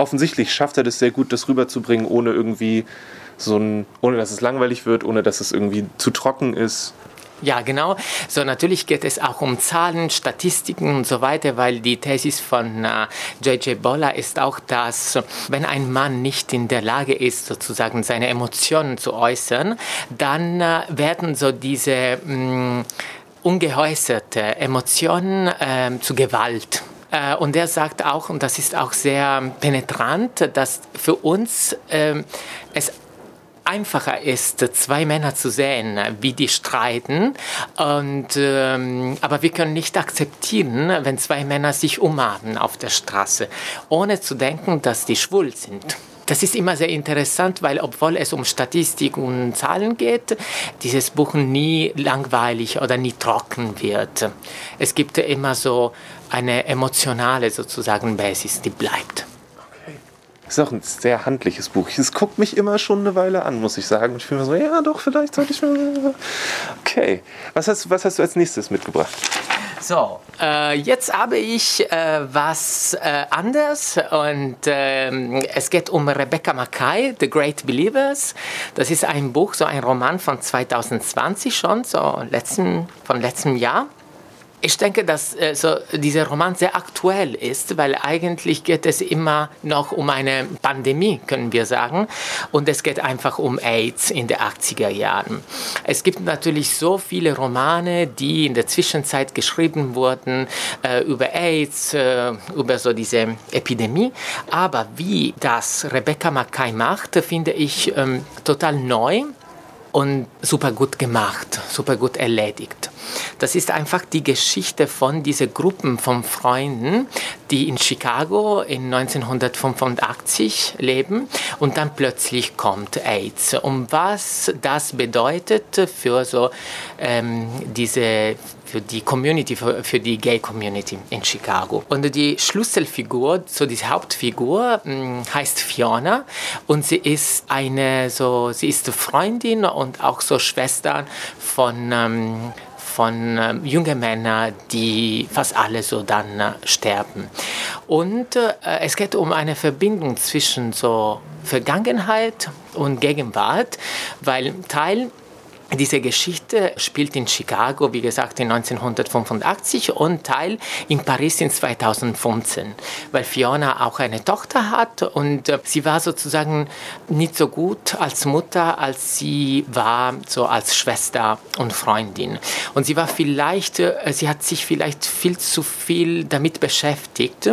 offensichtlich schafft er das sehr gut, das rüberzubringen, ohne irgendwie so ein, ohne dass es langweilig wird, ohne dass es irgendwie zu trocken ist. Ja, genau. So natürlich geht es auch um Zahlen, Statistiken und so weiter, weil die Thesis von J.J. Äh, Boller ist auch, dass wenn ein Mann nicht in der Lage ist, sozusagen seine Emotionen zu äußern, dann äh, werden so diese mh, mm, ungehäuserte Emotionen äh, zu Gewalt. Äh, und er sagt auch, und das ist auch sehr penetrant, dass für uns äh, es einfacher ist, zwei Männer zu sehen, wie die streiten. Und, ähm, aber wir können nicht akzeptieren, wenn zwei Männer sich umarmen auf der Straße, ohne zu denken, dass die schwul sind. Das ist immer sehr interessant, weil obwohl es um Statistik und Zahlen geht, dieses Buch nie langweilig oder nie trocken wird. Es gibt immer so eine emotionale sozusagen Basis, die bleibt. Ist auch ein sehr handliches Buch. Es guckt mich immer schon eine Weile an, muss ich sagen. Und ich bin mir so, ja, doch, vielleicht sollte ich mal. Okay. Was hast, was hast du als nächstes mitgebracht? So, äh, jetzt habe ich äh, was äh, anderes und ähm, es geht um Rebecca Mackay, The Great Believers. Das ist ein Buch, so ein Roman von 2020 schon, so letzten, von letztem Jahr. Ich denke, dass äh, so dieser Roman sehr aktuell ist, weil eigentlich geht es immer noch um eine Pandemie, können wir sagen. Und es geht einfach um AIDS in den 80er Jahren. Es gibt natürlich so viele Romane, die in der Zwischenzeit geschrieben wurden äh, über AIDS, äh, über so diese Epidemie. Aber wie das Rebecca Mackay macht, finde ich ähm, total neu und super gut gemacht, super gut erledigt. Das ist einfach die Geschichte von diesen Gruppen von Freunden, die in Chicago in 1985 leben und dann plötzlich kommt AIDS. Und was das bedeutet für so ähm, diese für die Community, für, für, die Gay Community in Chicago. Und die Schlüsselfigur, so die Hauptfigur, hm, heißt Fiona und sie ist eine so, sie ist Freundin und auch so Schwester von ähm, von äh, jungen Männern, die fast alle so dann äh, sterben. Und äh, es geht um eine Verbindung zwischen so Vergangenheit und Gegenwart, weil Teil diese Geschichte spielt in Chicago, wie gesagt, in 1985 und Teil in Paris in 2015, weil Fiona auch eine Tochter hat und äh, sie war sozusagen nicht so gut als Mutter, als sie war so als Schwester und Freundin. Und sie war vielleicht, äh, sie hat sich vielleicht viel zu viel damit beschäftigt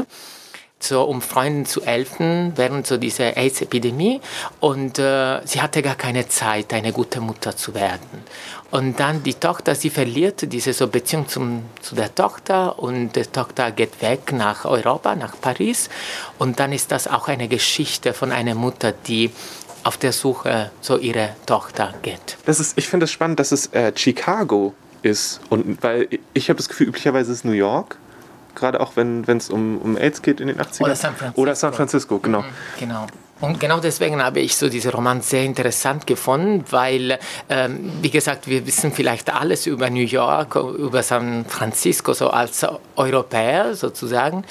so um Freunden zu helfen während so dieser AIDS-Epidemie und äh, sie hatte gar keine Zeit, eine gute Mutter zu werden. Und dann die Tochter, sie verliert diese so Beziehung zum, zu der Tochter und die Tochter geht weg nach Europa, nach Paris und dann ist das auch eine Geschichte von einer Mutter, die auf der Suche zu ihrer Tochter geht. Das ist, ich finde es spannend, dass es äh, Chicago ist und weil ich habe das Gefühl, üblicherweise ist es New York gerade auch wenn es um, um AIDS geht in den 80ern. Oder San Francisco. Oder San Francisco, genau. Mhm, genau. Und genau deswegen habe ich so diesen Roman sehr interessant gefunden, weil, ähm, wie gesagt, wir wissen vielleicht alles über New York, über San Francisco, so als Europäer sozusagen,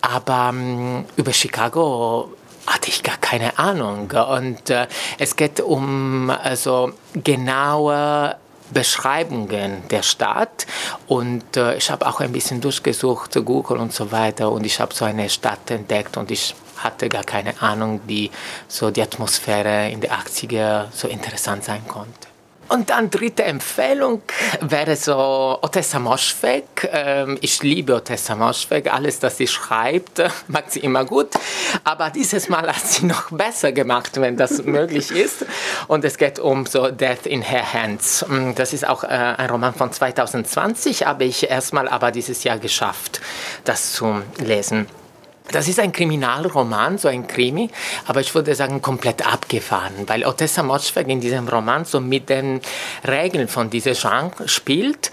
aber ähm, über Chicago hatte ich gar keine Ahnung. Und äh, es geht um also genaue Beschreibungen der Stadt und äh, ich habe auch ein bisschen durchgesucht, Google und so weiter und ich habe so eine Stadt entdeckt und ich hatte gar keine Ahnung, wie so die Atmosphäre in den 80er so interessant sein konnte. Und dann dritte Empfehlung wäre so Otessa Moschweg. Ähm, ich liebe Otessa Moschweg. Alles, was sie schreibt, mag sie immer gut. Aber dieses Mal hat sie noch besser gemacht, wenn das möglich ist. Und es geht um so Death in Her Hands. Mm, das ist auch äh, ein Roman von 2020, habe ich erstmal aber dieses Jahr geschafft, das zu lesen. Das ist ein Kriminalroman, so ein Krimi, aber ich würde sagen komplett abgefahren, weil Otessa Moschweg in diesem Roman so mit den Regeln von diesem Genre spielt,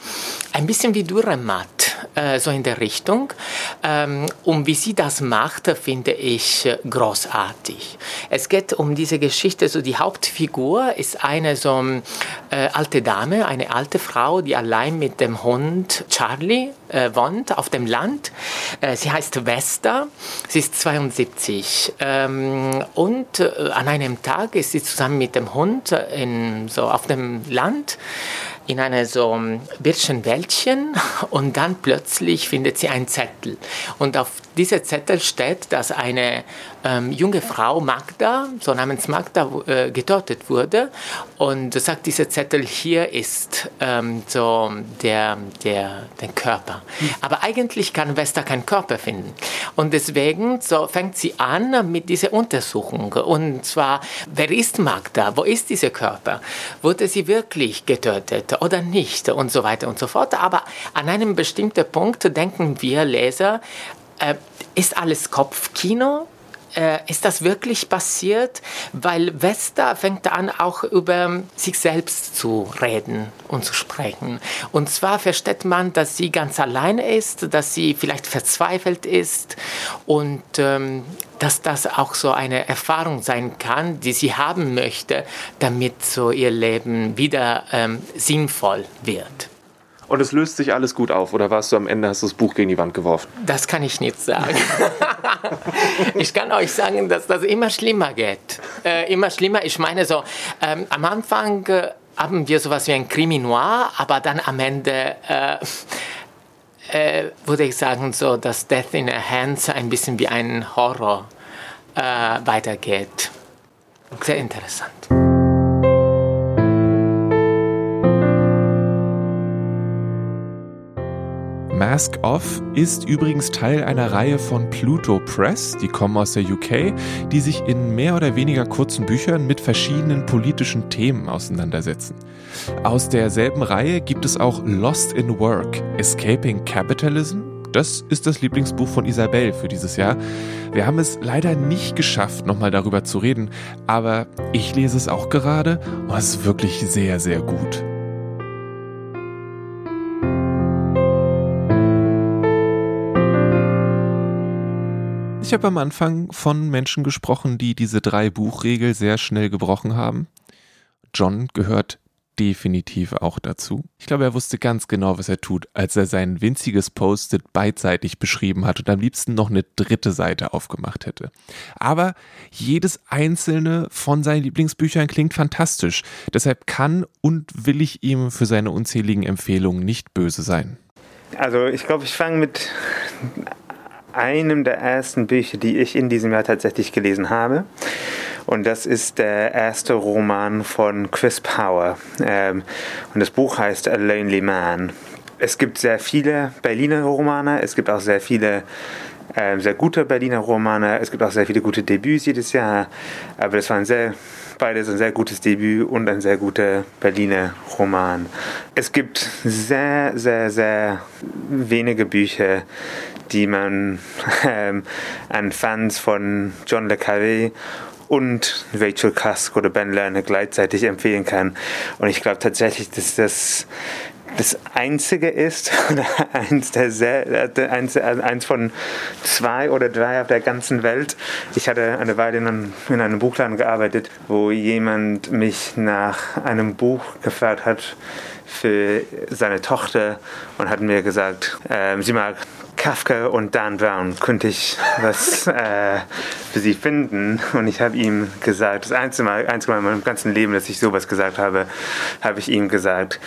ein bisschen wie Dürremat, äh, so in der Richtung. Ähm, und wie sie das macht, finde ich großartig. Es geht um diese Geschichte, so die Hauptfigur ist eine so äh, alte Dame, eine alte Frau, die allein mit dem Hund Charlie äh, wohnt auf dem Land. Äh, sie heißt Vesta, sie ist 72 ähm, und äh, an einem Tag ist sie zusammen mit dem Hund in, so auf dem Land in einem so Birchenwäldchen und dann plötzlich findet sie einen Zettel. Und auf diesem Zettel steht, dass eine ähm, junge Frau, Magda, so namens Magda, äh, getötet wurde. Und sagt dieser Zettel, hier ist ähm, so der, der, der Körper. Aber eigentlich kann Vesta keinen Körper finden. Und deswegen so fängt sie an mit dieser Untersuchung. Und zwar, wer ist Magda? Wo ist dieser Körper? Wurde sie wirklich getötet oder nicht? Und so weiter und so fort. Aber an einem bestimmten Punkt denken wir Leser, äh, ist alles Kopfkino? Äh, ist das wirklich passiert? Weil Vesta fängt an, auch über sich selbst zu reden und zu sprechen. Und zwar versteht man, dass sie ganz allein ist, dass sie vielleicht verzweifelt ist und ähm, dass das auch so eine Erfahrung sein kann, die sie haben möchte, damit so ihr Leben wieder ähm, sinnvoll wird. Und es löst sich alles gut auf oder warst du am Ende, hast du das Buch gegen die Wand geworfen? Das kann ich nicht sagen. ich kann euch sagen, dass das immer schlimmer geht. Äh, immer schlimmer. Ich meine so, ähm, am Anfang äh, haben wir sowas wie ein Krimi Noir, aber dann am Ende äh, äh würde ich sagen, so, dass Death in a Hands ein bisschen wie ein Horror äh, weitergeht. Sehr interessant. Mask Off ist übrigens Teil einer Reihe von Pluto Press, die kommen aus der UK, die sich in mehr oder weniger kurzen Büchern mit verschiedenen politischen Themen auseinandersetzen. Aus derselben Reihe gibt es auch Lost in Work, Escaping Capitalism. Das ist das Lieblingsbuch von Isabel für dieses Jahr. Wir haben es leider nicht geschafft, nochmal darüber zu reden, aber ich lese es auch gerade und es ist wirklich sehr, sehr gut. Ich habe am Anfang von Menschen gesprochen, die diese drei Buchregel sehr schnell gebrochen haben. John gehört definitiv auch dazu. Ich glaube, er wusste ganz genau, was er tut, als er sein winziges Post-it beidseitig beschrieben hat und am liebsten noch eine dritte Seite aufgemacht hätte. Aber jedes einzelne von seinen Lieblingsbüchern klingt fantastisch. Deshalb kann und will ich ihm für seine unzähligen Empfehlungen nicht böse sein. Also ich glaube, ich fange mit einem der ersten Bücher, die ich in diesem Jahr tatsächlich gelesen habe. Und das ist der erste Roman von Chris Power. Ähm, und das Buch heißt A Lonely Man. Es gibt sehr viele Berliner Romane, es gibt auch sehr viele äh, sehr gute Berliner Romane, es gibt auch sehr viele gute Debüts jedes Jahr. Aber das war sehr beides ein sehr gutes Debüt und ein sehr guter Berliner Roman. Es gibt sehr, sehr, sehr wenige Bücher, die man ähm, an Fans von John Le Carré und Rachel Cusk oder Ben Lerner gleichzeitig empfehlen kann. Und ich glaube tatsächlich, dass das das einzige ist, eins, der sehr, eins, eins von zwei oder drei auf der ganzen Welt. Ich hatte eine Weile in, in einem Buchladen gearbeitet, wo jemand mich nach einem Buch gefragt hat für seine Tochter und hat mir gesagt, äh, sie mag Kafka und Dan Brown könnte ich was äh, für sie finden. Und ich habe ihm gesagt, das einzige Mal, einzige Mal in meinem ganzen Leben, dass ich sowas gesagt habe, habe ich ihm gesagt,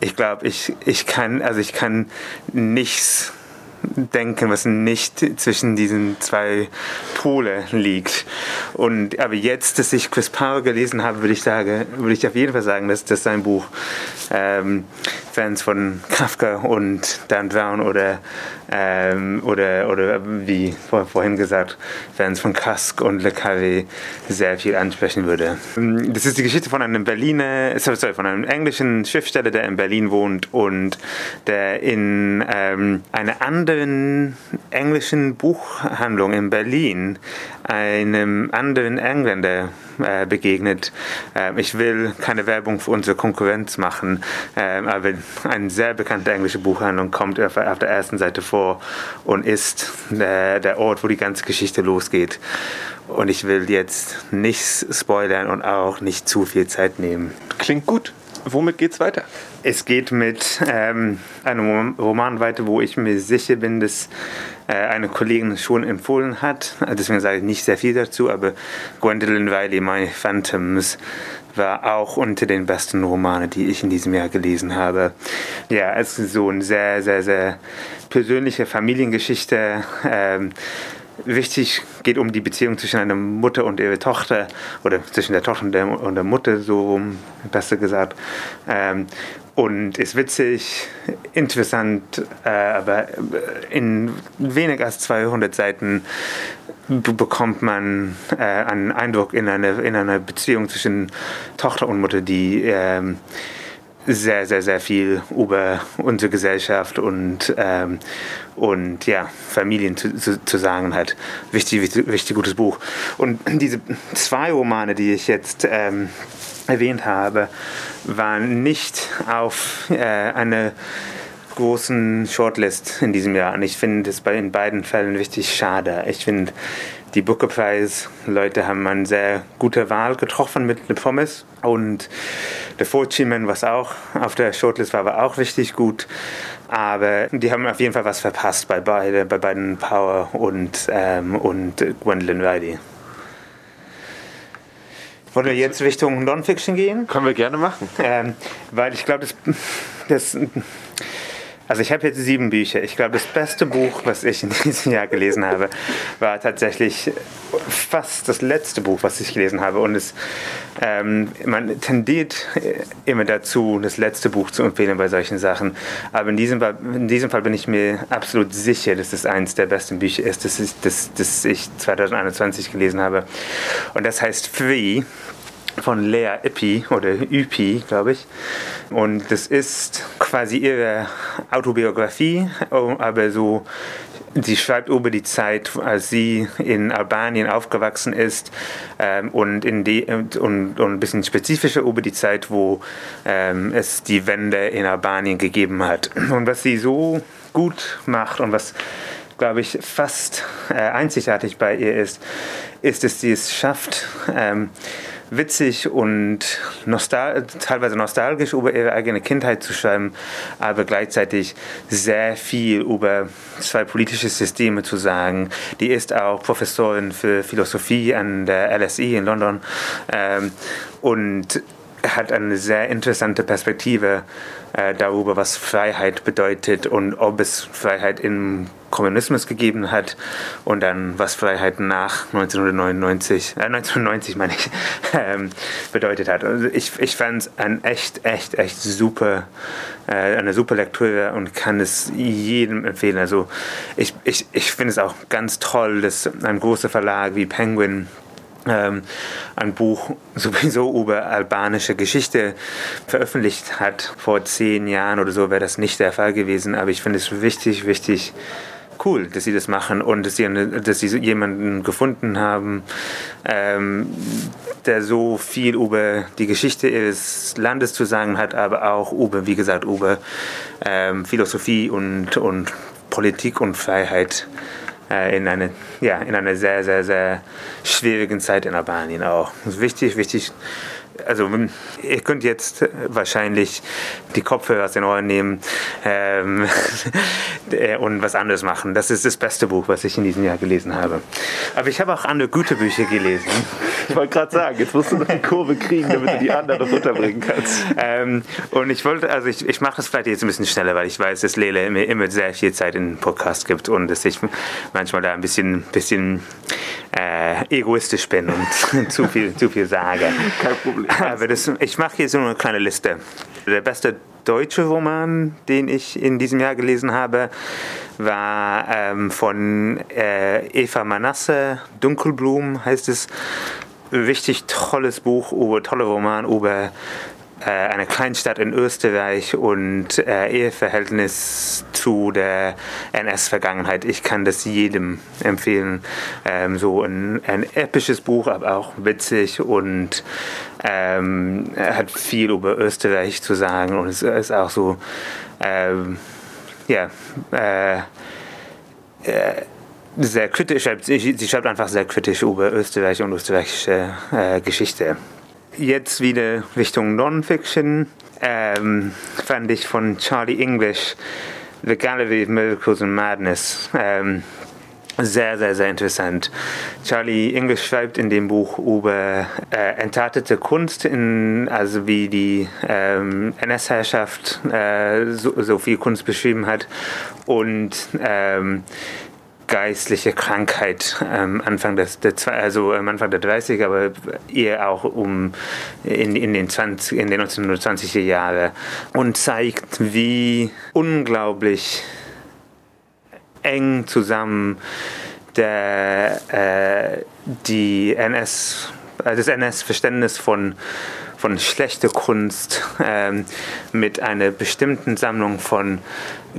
ich glaube, ich, ich kann, also ich kann nichts denken, was nicht zwischen diesen zwei Pole liegt. Und aber jetzt, dass ich Chris Power gelesen habe, würde ich sagen, würde ich auf jeden Fall sagen, dass das sein Buch ähm, Fans von Kafka und Dan Brown oder ähm, oder oder wie vor, vorhin gesagt Fans von Kask und Le Carré sehr viel ansprechen würde. Das ist die Geschichte von einem Berliner, sorry, von einem englischen Schriftsteller, der in Berlin wohnt und der in ähm, einer anderen englischen Buchhandlung in Berlin einem anderen Engländer äh, begegnet. Äh, ich will keine Werbung für unsere Konkurrenz machen, äh, aber eine sehr bekannte englische Buchhandlung kommt auf, auf der ersten Seite vor und ist der, der Ort, wo die ganze Geschichte losgeht. Und ich will jetzt nichts spoilern und auch nicht zu viel Zeit nehmen. Klingt gut. Womit geht's weiter? Es geht mit ähm, einem Roman weiter, wo ich mir sicher bin, dass äh, eine Kollegin schon empfohlen hat. Deswegen sage ich nicht sehr viel dazu, aber Gwendolyn Riley, My Phantoms, war auch unter den besten Romanen, die ich in diesem Jahr gelesen habe. Ja, es ist so eine sehr, sehr, sehr persönliche Familiengeschichte. Ähm, wichtig geht um die Beziehung zwischen einer Mutter und ihrer Tochter oder zwischen der Tochter und der, und der Mutter, so besser gesagt. Ähm, und ist witzig, interessant, äh, aber in weniger als 200 Seiten bekommt man äh, einen Eindruck in einer, in einer Beziehung zwischen Tochter und Mutter, die äh, sehr, sehr, sehr viel über unsere Gesellschaft und, ähm, und ja, Familien zu, zu, zu, sagen hat. Wichtig, wichtig, wichtig, gutes Buch. Und diese zwei Romane, die ich jetzt ähm, erwähnt habe, waren nicht auf äh, einer großen Shortlist in diesem Jahr. Und ich finde es bei in beiden Fällen richtig schade. Ich finde, die Booker Prize Leute haben eine sehr gute Wahl getroffen mit The Promise und The Fortune was auch auf der Shortlist war, war auch richtig gut. Aber die haben auf jeden Fall was verpasst bei, beide, bei beiden Power und, ähm, und Gwendolyn Riley. Wollen wir jetzt Richtung Non-Fiction gehen? Können wir gerne machen. Ähm, weil ich glaube, das, das also ich habe jetzt sieben Bücher. Ich glaube, das beste Buch, was ich in diesem Jahr gelesen habe, war tatsächlich fast das letzte Buch, was ich gelesen habe. Und es, ähm, man tendiert immer dazu, das letzte Buch zu empfehlen bei solchen Sachen. Aber in diesem, in diesem Fall bin ich mir absolut sicher, dass es eines der besten Bücher ist, das, ist, das, das ich 2021 gelesen habe. Und das heißt Free von Lea Ippi oder Üppi, glaube ich. Und das ist quasi ihre Autobiografie, aber so sie schreibt über die Zeit, als sie in Albanien aufgewachsen ist ähm, und, in die, und, und ein bisschen spezifischer über die Zeit, wo ähm, es die Wende in Albanien gegeben hat. Und was sie so gut macht und was, glaube ich, fast äh, einzigartig bei ihr ist, ist, dass sie es schafft, ähm, witzig und nostal teilweise nostalgisch über ihre eigene Kindheit zu schreiben, aber gleichzeitig sehr viel über zwei politische Systeme zu sagen. Die ist auch Professorin für Philosophie an der LSE in London ähm, und hat eine sehr interessante Perspektive äh, darüber, was Freiheit bedeutet und ob es Freiheit im Kommunismus gegeben hat und dann was Freiheit nach 1999, äh, 1990 meine ich, ähm, bedeutet hat. Also ich, ich fand es ein echt, echt, echt super, äh, eine super Lektüre und kann es jedem empfehlen. Also ich, ich, ich finde es auch ganz toll, dass ein großer Verlag wie Penguin ein Buch sowieso über albanische Geschichte veröffentlicht hat. Vor zehn Jahren oder so wäre das nicht der Fall gewesen, aber ich finde es wichtig, wichtig, cool, dass sie das machen und dass sie, dass sie jemanden gefunden haben, ähm, der so viel über die Geschichte ihres Landes zu sagen hat, aber auch über, wie gesagt, über ähm, Philosophie und, und Politik und Freiheit in eine ja in einer sehr sehr sehr schwierigen Zeit in Albanien auch. Wichtig, wichtig also ihr könnt jetzt wahrscheinlich die Kopfhörer aus den Ohren nehmen ähm, und was anderes machen. Das ist das beste Buch, was ich in diesem Jahr gelesen habe. Aber ich habe auch andere gute Bücher gelesen. Ich wollte gerade sagen, jetzt musst du noch die Kurve kriegen, damit du die anderen runterbringen kannst. Ähm, und ich wollte, also ich, ich mache es vielleicht jetzt ein bisschen schneller, weil ich weiß, dass Lele immer, immer sehr viel Zeit in den Podcast gibt und dass ich manchmal da ein bisschen, bisschen äh, egoistisch bin und zu viel, zu viel sage. Kein Problem. Aber das, ich mache hier so eine kleine Liste. Der beste deutsche Roman, den ich in diesem Jahr gelesen habe, war ähm, von äh, Eva Manasse, Dunkelblum heißt es. Richtig tolles Buch, über, toller Roman über äh, eine Kleinstadt in Österreich und äh, Eheverhältnis zu der NS-Vergangenheit. Ich kann das jedem empfehlen. Ähm, so ein, ein, episches Buch, aber auch witzig und ähm, hat viel über Österreich zu sagen und es ist auch so, ähm, ja, äh, äh sehr kritisch, sie schreibt einfach sehr kritisch über Österreich und österreichische äh, Geschichte. Jetzt wieder Richtung Non-Fiction. Ähm, fand ich von Charlie English The Gallery of Miracles and Madness ähm, sehr, sehr, sehr interessant. Charlie English schreibt in dem Buch über äh, entartete Kunst, in, also wie die ähm, NS-Herrschaft äh, so, so, viel Kunst beschrieben hat und ähm, geistliche Krankheit ähm, Anfang des, der, also am Anfang der 30er, aber eher auch um in, in, den 20, in den 1920er Jahren und zeigt, wie unglaublich eng zusammen der, äh, die NS, äh, das NS-Verständnis von von schlechter Kunst ähm, mit einer bestimmten Sammlung von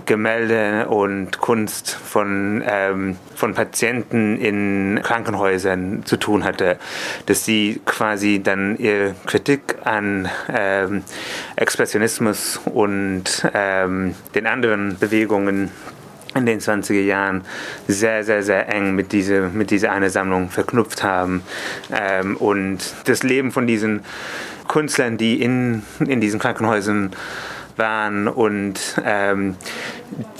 Gemälde und Kunst von, ähm, von Patienten in Krankenhäusern zu tun hatte, dass sie quasi dann ihre Kritik an ähm, Expressionismus und ähm, den anderen Bewegungen in den 20er Jahren sehr, sehr, sehr eng mit dieser, mit dieser eine Sammlung verknüpft haben. Ähm, und das Leben von diesen Künstlern, die in, in diesen Krankenhäusern waren und ähm,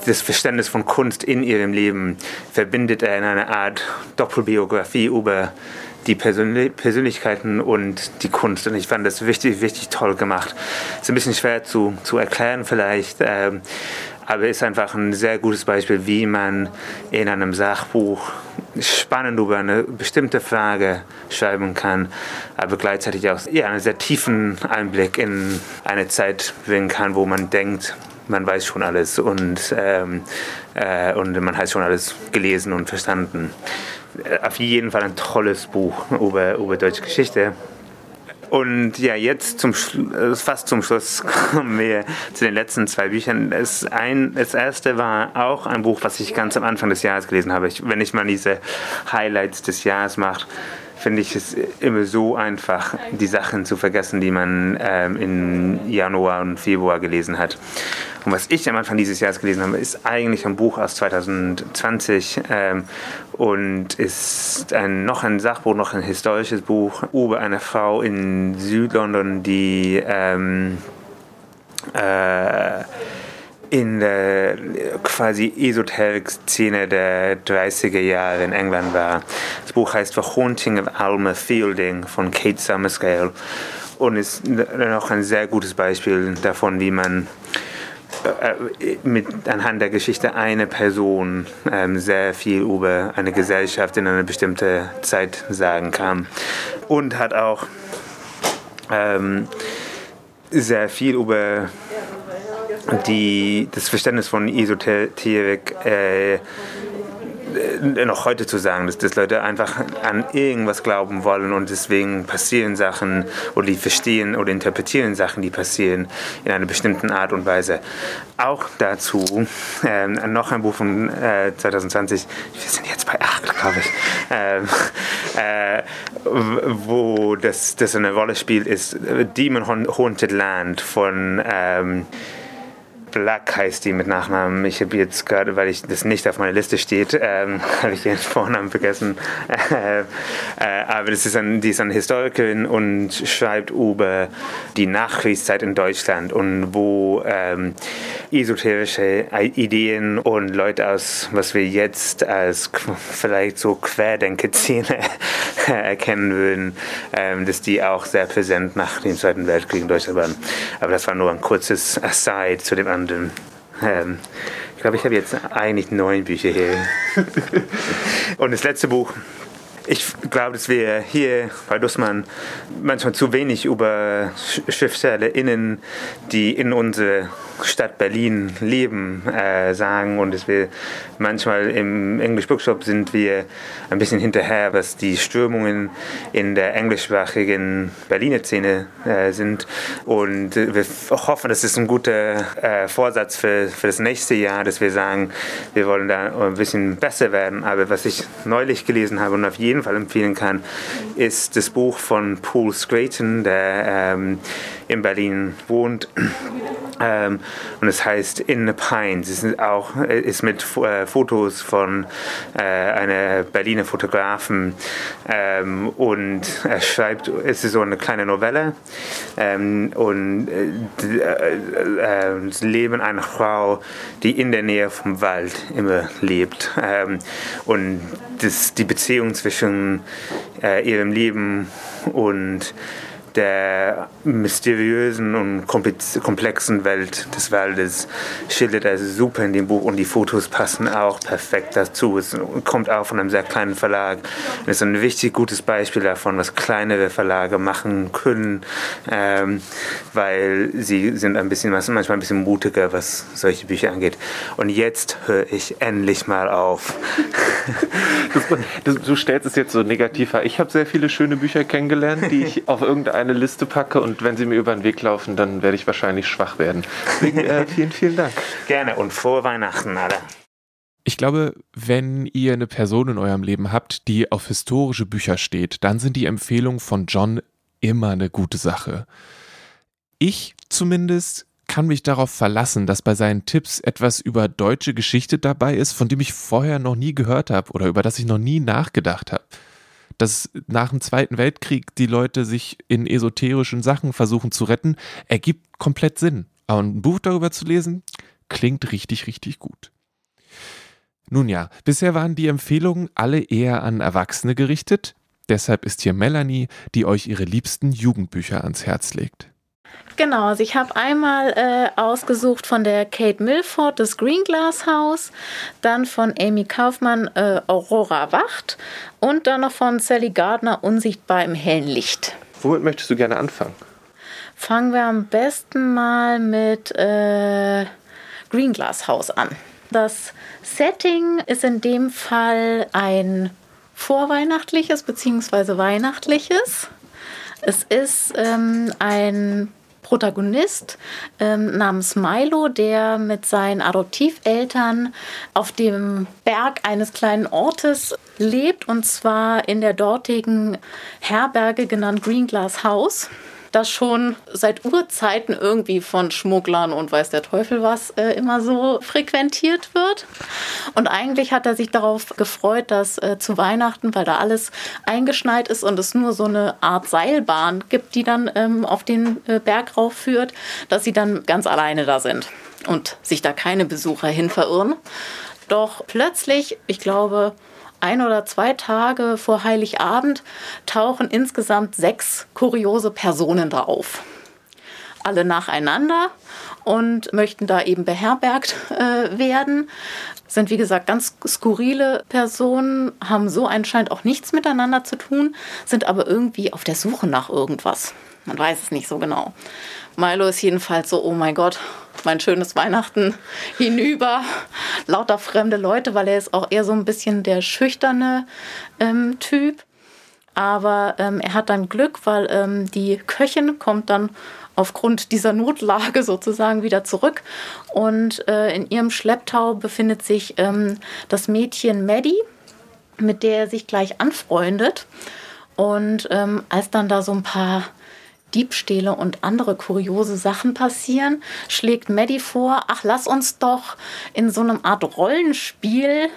das Verständnis von Kunst in ihrem Leben verbindet er in einer Art Doppelbiografie über die Persönli Persönlichkeiten und die Kunst. Und ich fand das richtig, richtig toll gemacht. Ist ein bisschen schwer zu, zu erklären vielleicht, ähm, aber ist einfach ein sehr gutes Beispiel, wie man in einem Sachbuch spannend über eine bestimmte Frage schreiben kann, aber gleichzeitig auch ja, einen sehr tiefen Einblick in eine Zeit bringen kann, wo man denkt, man weiß schon alles und, ähm, äh, und man hat schon alles gelesen und verstanden. Auf jeden Fall ein tolles Buch über, über deutsche Geschichte. Und ja, jetzt zum äh, fast zum Schluss kommen wir zu den letzten zwei Büchern. Das, ein, das erste war auch ein Buch, was ich ganz am Anfang des Jahres gelesen habe. Ich, wenn ich mal diese Highlights des Jahres mache, finde ich es immer so einfach, die Sachen zu vergessen, die man ähm, im Januar und Februar gelesen hat. Und was ich am Anfang dieses Jahres gelesen habe, ist eigentlich ein Buch aus 2020 ähm, und ist ein, noch ein Sachbuch, noch ein historisches Buch über eine Frau in Südlondon, die ähm, äh, in der quasi Esoterik-Szene der 30er Jahre in England war. Das Buch heißt The Haunting of Alma Fielding von Kate Summerscale und ist noch ein sehr gutes Beispiel davon, wie man äh, mit anhand der Geschichte einer Person ähm, sehr viel über eine Gesellschaft in einer bestimmten Zeit sagen kann. Und hat auch ähm, sehr viel über die, das Verständnis von Esoterik äh, äh, noch heute zu sagen, dass, dass Leute einfach an irgendwas glauben wollen und deswegen passieren Sachen oder die verstehen oder interpretieren Sachen, die passieren in einer bestimmten Art und Weise. Auch dazu ähm, noch ein Buch von äh, 2020, wir sind jetzt bei 8, glaube ich, ähm, äh, wo das, das eine Rolle spielt, ist Demon Haunted Land von ähm, Black heißt die mit Nachnamen. Ich habe jetzt gerade, weil ich das nicht auf meiner Liste steht, ähm, habe ich den Vornamen vergessen. Äh, äh, aber das ist ein, die ist eine Historikerin und schreibt über die Nachkriegszeit in Deutschland und wo ähm, esoterische Ideen und Leute aus, was wir jetzt als vielleicht so Querdenker-Szene erkennen würden, ähm, dass die auch sehr präsent nach dem Zweiten Weltkrieg in Deutschland waren. Aber das war nur ein kurzes Aside zu dem anderen. Ähm, ich glaube, ich habe jetzt eigentlich neun Bücher hier. und das letzte Buch, ich glaube, dass wir hier bei Dussmann manchmal zu wenig über SchriftstellerInnen, die in unsere Stadt Berlin leben, äh, sagen. Und dass wir manchmal im English Bookshop sind wir ein bisschen hinterher, was die Strömungen in der englischsprachigen Berliner Szene äh, sind. Und wir hoffen, das ist ein guter äh, Vorsatz für, für das nächste Jahr, dass wir sagen, wir wollen da ein bisschen besser werden, aber was ich neulich gelesen habe und auf jeden Fall empfehlen kann, ist das Buch von Paul Scraton, der ähm, in Berlin wohnt. Ähm, und es heißt In the Pines. Es ist auch ist mit äh, Fotos von äh, einer Berliner Fotografen. Ähm, und er schreibt, es ist so eine kleine Novelle. Ähm, und äh, äh, das Leben einer Frau, die in der Nähe vom Wald immer lebt. Ähm, und das, die Beziehung zwischen äh, ihrem Leben und der mysteriösen und komplexen Welt des Waldes schildert er super in dem Buch und die Fotos passen auch perfekt dazu. Es kommt auch von einem sehr kleinen Verlag. Es ist ein wichtig gutes Beispiel davon, was kleinere Verlage machen können, ähm, weil sie sind ein bisschen, manchmal ein bisschen mutiger, was solche Bücher angeht. Und jetzt höre ich endlich mal auf. du, du stellst es jetzt so negativer. Ich habe sehr viele schöne Bücher kennengelernt, die ich auf irgendeine eine Liste packe und wenn sie mir über den Weg laufen, dann werde ich wahrscheinlich schwach werden. Deswegen äh, vielen, vielen Dank. Gerne und frohe Weihnachten alle. Ich glaube, wenn ihr eine Person in eurem Leben habt, die auf historische Bücher steht, dann sind die Empfehlungen von John immer eine gute Sache. Ich zumindest kann mich darauf verlassen, dass bei seinen Tipps etwas über deutsche Geschichte dabei ist, von dem ich vorher noch nie gehört habe oder über das ich noch nie nachgedacht habe dass nach dem Zweiten Weltkrieg die Leute sich in esoterischen Sachen versuchen zu retten, ergibt komplett Sinn. Aber ein Buch darüber zu lesen, klingt richtig, richtig gut. Nun ja, bisher waren die Empfehlungen alle eher an Erwachsene gerichtet. Deshalb ist hier Melanie, die euch ihre liebsten Jugendbücher ans Herz legt. Genau, also ich habe einmal äh, ausgesucht von der Kate Milford das Green Glass House, dann von Amy Kaufmann äh, Aurora Wacht und dann noch von Sally Gardner Unsichtbar im hellen Licht. Womit möchtest du gerne anfangen? Fangen wir am besten mal mit äh, Green Glass House an. Das Setting ist in dem Fall ein vorweihnachtliches bzw. weihnachtliches. Es ist ähm, ein Protagonist ähm, namens Milo, der mit seinen Adoptiveltern auf dem Berg eines kleinen Ortes lebt und zwar in der dortigen Herberge genannt Green Glass House das schon seit Urzeiten irgendwie von Schmugglern und weiß der Teufel was äh, immer so frequentiert wird. Und eigentlich hat er sich darauf gefreut, dass äh, zu Weihnachten, weil da alles eingeschneit ist und es nur so eine Art Seilbahn gibt, die dann ähm, auf den äh, Berg rauf führt, dass sie dann ganz alleine da sind und sich da keine Besucher hin verirren. Doch plötzlich, ich glaube, ein oder zwei Tage vor Heiligabend tauchen insgesamt sechs kuriose Personen da auf. Alle nacheinander und möchten da eben beherbergt äh, werden. Sind wie gesagt ganz skurrile Personen, haben so anscheinend auch nichts miteinander zu tun, sind aber irgendwie auf der Suche nach irgendwas. Man weiß es nicht so genau. Milo ist jedenfalls so, oh mein Gott, mein schönes Weihnachten hinüber. Lauter fremde Leute, weil er ist auch eher so ein bisschen der schüchterne ähm, Typ. Aber ähm, er hat dann Glück, weil ähm, die Köchin kommt dann aufgrund dieser Notlage sozusagen wieder zurück. Und äh, in ihrem Schlepptau befindet sich ähm, das Mädchen Maddie, mit der er sich gleich anfreundet. Und ähm, als dann da so ein paar Diebstähle und andere kuriose Sachen passieren, schlägt Maddie vor, ach, lass uns doch in so einem Art Rollenspiel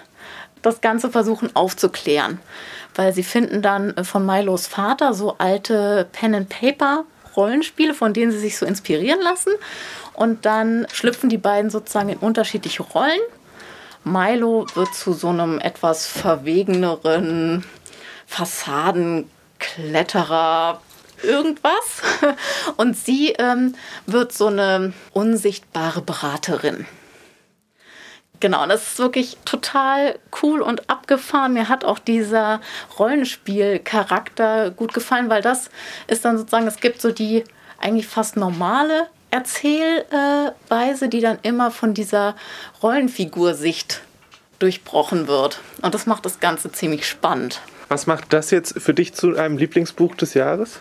das Ganze versuchen aufzuklären. Weil sie finden dann von Milos Vater so alte Pen-and-Paper Rollenspiele, von denen sie sich so inspirieren lassen. Und dann schlüpfen die beiden sozusagen in unterschiedliche Rollen. Milo wird zu so einem etwas verwegeneren Fassadenkletterer, irgendwas. Und sie ähm, wird so eine unsichtbare Beraterin. Genau, das ist wirklich total cool und abgefahren. Mir hat auch dieser Rollenspielcharakter gut gefallen, weil das ist dann sozusagen, es gibt so die eigentlich fast normale Erzählweise, die dann immer von dieser Rollenfigursicht durchbrochen wird. Und das macht das Ganze ziemlich spannend. Was macht das jetzt für dich zu einem Lieblingsbuch des Jahres?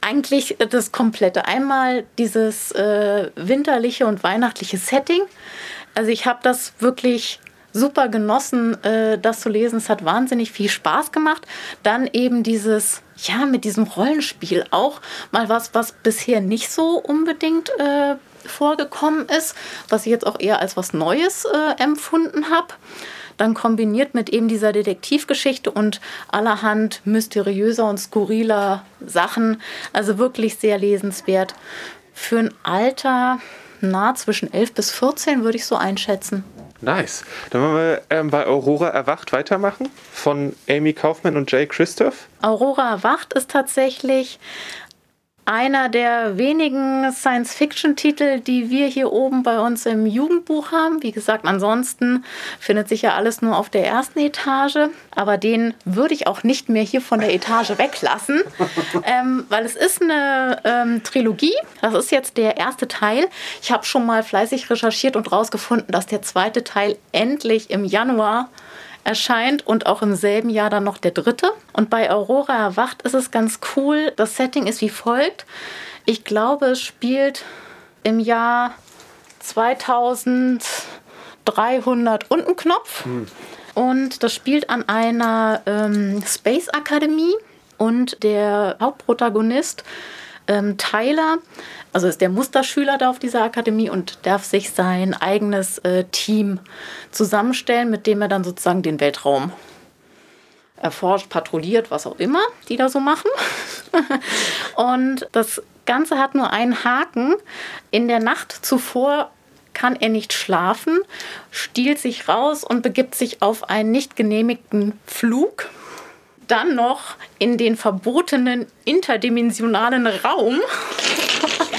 Eigentlich das komplette. Einmal dieses äh, winterliche und weihnachtliche Setting. Also ich habe das wirklich super genossen, äh, das zu lesen. Es hat wahnsinnig viel Spaß gemacht. Dann eben dieses, ja, mit diesem Rollenspiel auch mal was, was bisher nicht so unbedingt äh, vorgekommen ist, was ich jetzt auch eher als was Neues äh, empfunden habe. Dann kombiniert mit eben dieser Detektivgeschichte und allerhand mysteriöser und skurriler Sachen. Also wirklich sehr lesenswert. Für ein Alter, nah zwischen 11 bis 14 würde ich so einschätzen. Nice. Dann wollen wir ähm, bei Aurora Erwacht weitermachen von Amy Kaufman und Jay Christoph. Aurora Erwacht ist tatsächlich einer der wenigen Science-Fiction-Titel, die wir hier oben bei uns im Jugendbuch haben. Wie gesagt, ansonsten findet sich ja alles nur auf der ersten Etage. Aber den würde ich auch nicht mehr hier von der Etage weglassen, ähm, weil es ist eine ähm, Trilogie. Das ist jetzt der erste Teil. Ich habe schon mal fleißig recherchiert und herausgefunden, dass der zweite Teil endlich im Januar erscheint und auch im selben Jahr dann noch der dritte. Und bei Aurora erwacht ist es ganz cool. Das Setting ist wie folgt. Ich glaube, es spielt im Jahr 2300 und ein Knopf. Hm. Und das spielt an einer ähm, Space Akademie. Und der Hauptprotagonist ähm, Tyler also ist der Musterschüler da auf dieser Akademie und darf sich sein eigenes äh, Team zusammenstellen, mit dem er dann sozusagen den Weltraum erforscht, patrouilliert, was auch immer die da so machen. und das Ganze hat nur einen Haken. In der Nacht zuvor kann er nicht schlafen, stiehlt sich raus und begibt sich auf einen nicht genehmigten Flug. Dann noch in den verbotenen interdimensionalen Raum.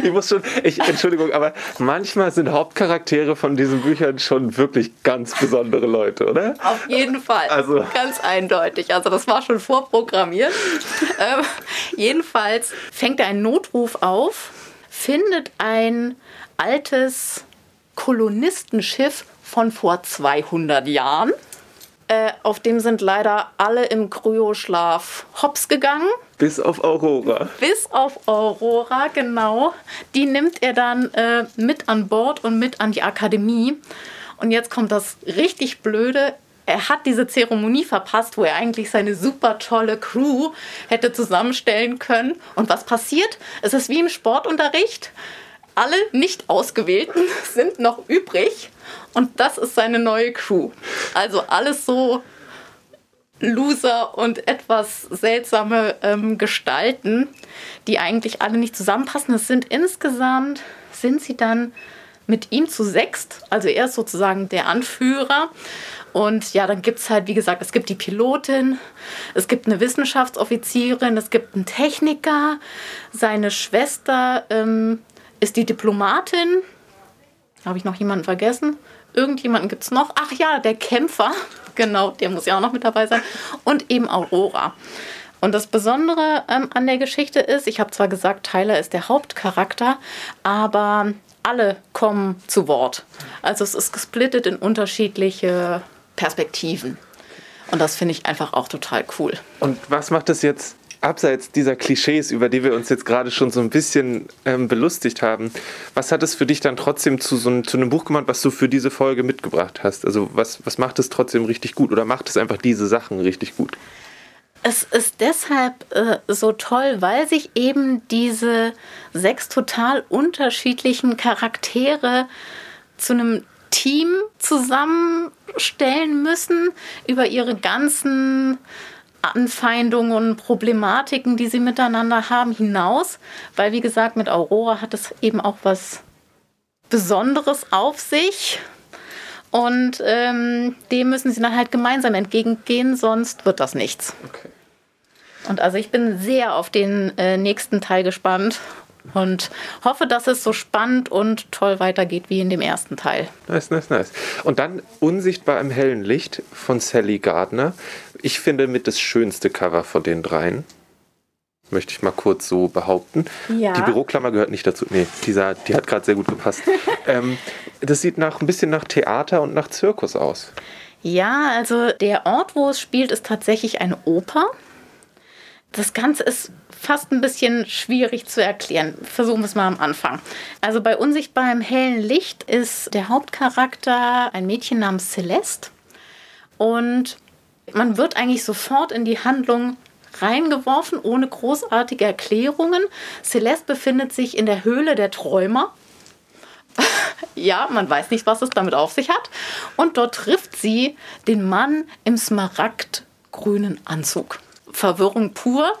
ich muss schon, ich, Entschuldigung, aber manchmal sind Hauptcharaktere von diesen Büchern schon wirklich ganz besondere Leute, oder? Auf jeden Fall. Also. Ganz eindeutig. Also das war schon vorprogrammiert. ähm, jedenfalls fängt er einen Notruf auf, findet ein altes Kolonistenschiff von vor 200 Jahren. Äh, auf dem sind leider alle im Kryoschlaf hops gegangen. Bis auf Aurora. Bis auf Aurora, genau. Die nimmt er dann äh, mit an Bord und mit an die Akademie. Und jetzt kommt das richtig Blöde. Er hat diese Zeremonie verpasst, wo er eigentlich seine super tolle Crew hätte zusammenstellen können. Und was passiert? Es ist wie im Sportunterricht. Alle nicht ausgewählten sind noch übrig und das ist seine neue Crew. Also alles so Loser und etwas seltsame ähm, Gestalten, die eigentlich alle nicht zusammenpassen. Es sind insgesamt, sind sie dann mit ihm zu sechst. Also er ist sozusagen der Anführer. Und ja, dann gibt es halt, wie gesagt, es gibt die Pilotin, es gibt eine Wissenschaftsoffizierin, es gibt einen Techniker, seine Schwester ähm, ist die Diplomatin. Habe ich noch jemanden vergessen? Irgendjemanden gibt es noch. Ach ja, der Kämpfer. Genau, der muss ja auch noch mit dabei sein. Und eben Aurora. Und das Besondere ähm, an der Geschichte ist, ich habe zwar gesagt, Tyler ist der Hauptcharakter, aber alle kommen zu Wort. Also es ist gesplittet in unterschiedliche Perspektiven. Und das finde ich einfach auch total cool. Und was macht es jetzt abseits dieser Klischees, über die wir uns jetzt gerade schon so ein bisschen ähm, belustigt haben, was hat es für dich dann trotzdem zu, so ein, zu einem Buch gemacht, was du für diese Folge mitgebracht hast? Also was, was macht es trotzdem richtig gut oder macht es einfach diese Sachen richtig gut? Es ist deshalb äh, so toll, weil sich eben diese sechs total unterschiedlichen Charaktere zu einem Team zusammenstellen müssen über ihre ganzen Anfeindungen, Problematiken, die sie miteinander haben, hinaus. Weil, wie gesagt, mit Aurora hat es eben auch was Besonderes auf sich. Und ähm, dem müssen sie dann halt gemeinsam entgegengehen, sonst wird das nichts. Okay. Und also ich bin sehr auf den äh, nächsten Teil gespannt und hoffe, dass es so spannend und toll weitergeht wie in dem ersten Teil. Nice, nice, nice. Und dann Unsichtbar im hellen Licht von Sally Gardner. Ich finde mit das schönste Cover von den dreien. Möchte ich mal kurz so behaupten. Ja. Die Büroklammer gehört nicht dazu. Nee, dieser, die hat gerade sehr gut gepasst. ähm, das sieht nach, ein bisschen nach Theater und nach Zirkus aus. Ja, also der Ort, wo es spielt, ist tatsächlich eine Oper. Das Ganze ist fast ein bisschen schwierig zu erklären. Versuchen wir es mal am Anfang. Also bei Unsichtbarem hellen Licht ist der Hauptcharakter ein Mädchen namens Celeste. Und man wird eigentlich sofort in die Handlung reingeworfen, ohne großartige Erklärungen. Celeste befindet sich in der Höhle der Träumer. ja, man weiß nicht, was es damit auf sich hat. Und dort trifft sie den Mann im smaragdgrünen Anzug. Verwirrung pur.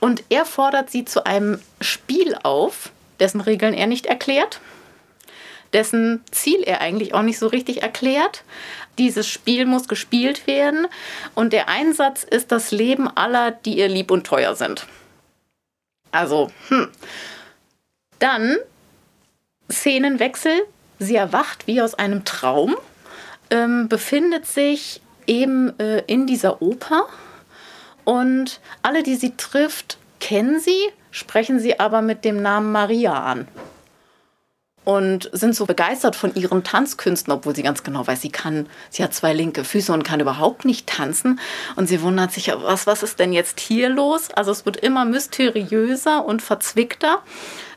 Und er fordert sie zu einem Spiel auf, dessen Regeln er nicht erklärt, dessen Ziel er eigentlich auch nicht so richtig erklärt. Dieses Spiel muss gespielt werden und der Einsatz ist das Leben aller, die ihr lieb und teuer sind. Also, hm. Dann Szenenwechsel. Sie erwacht wie aus einem Traum, ähm, befindet sich eben äh, in dieser Oper und alle, die sie trifft, kennen sie, sprechen sie aber mit dem Namen Maria an. Und sind so begeistert von ihren Tanzkünsten, obwohl sie ganz genau weiß, sie kann, sie hat zwei linke Füße und kann überhaupt nicht tanzen. Und sie wundert sich, was, was ist denn jetzt hier los? Also es wird immer mysteriöser und verzwickter.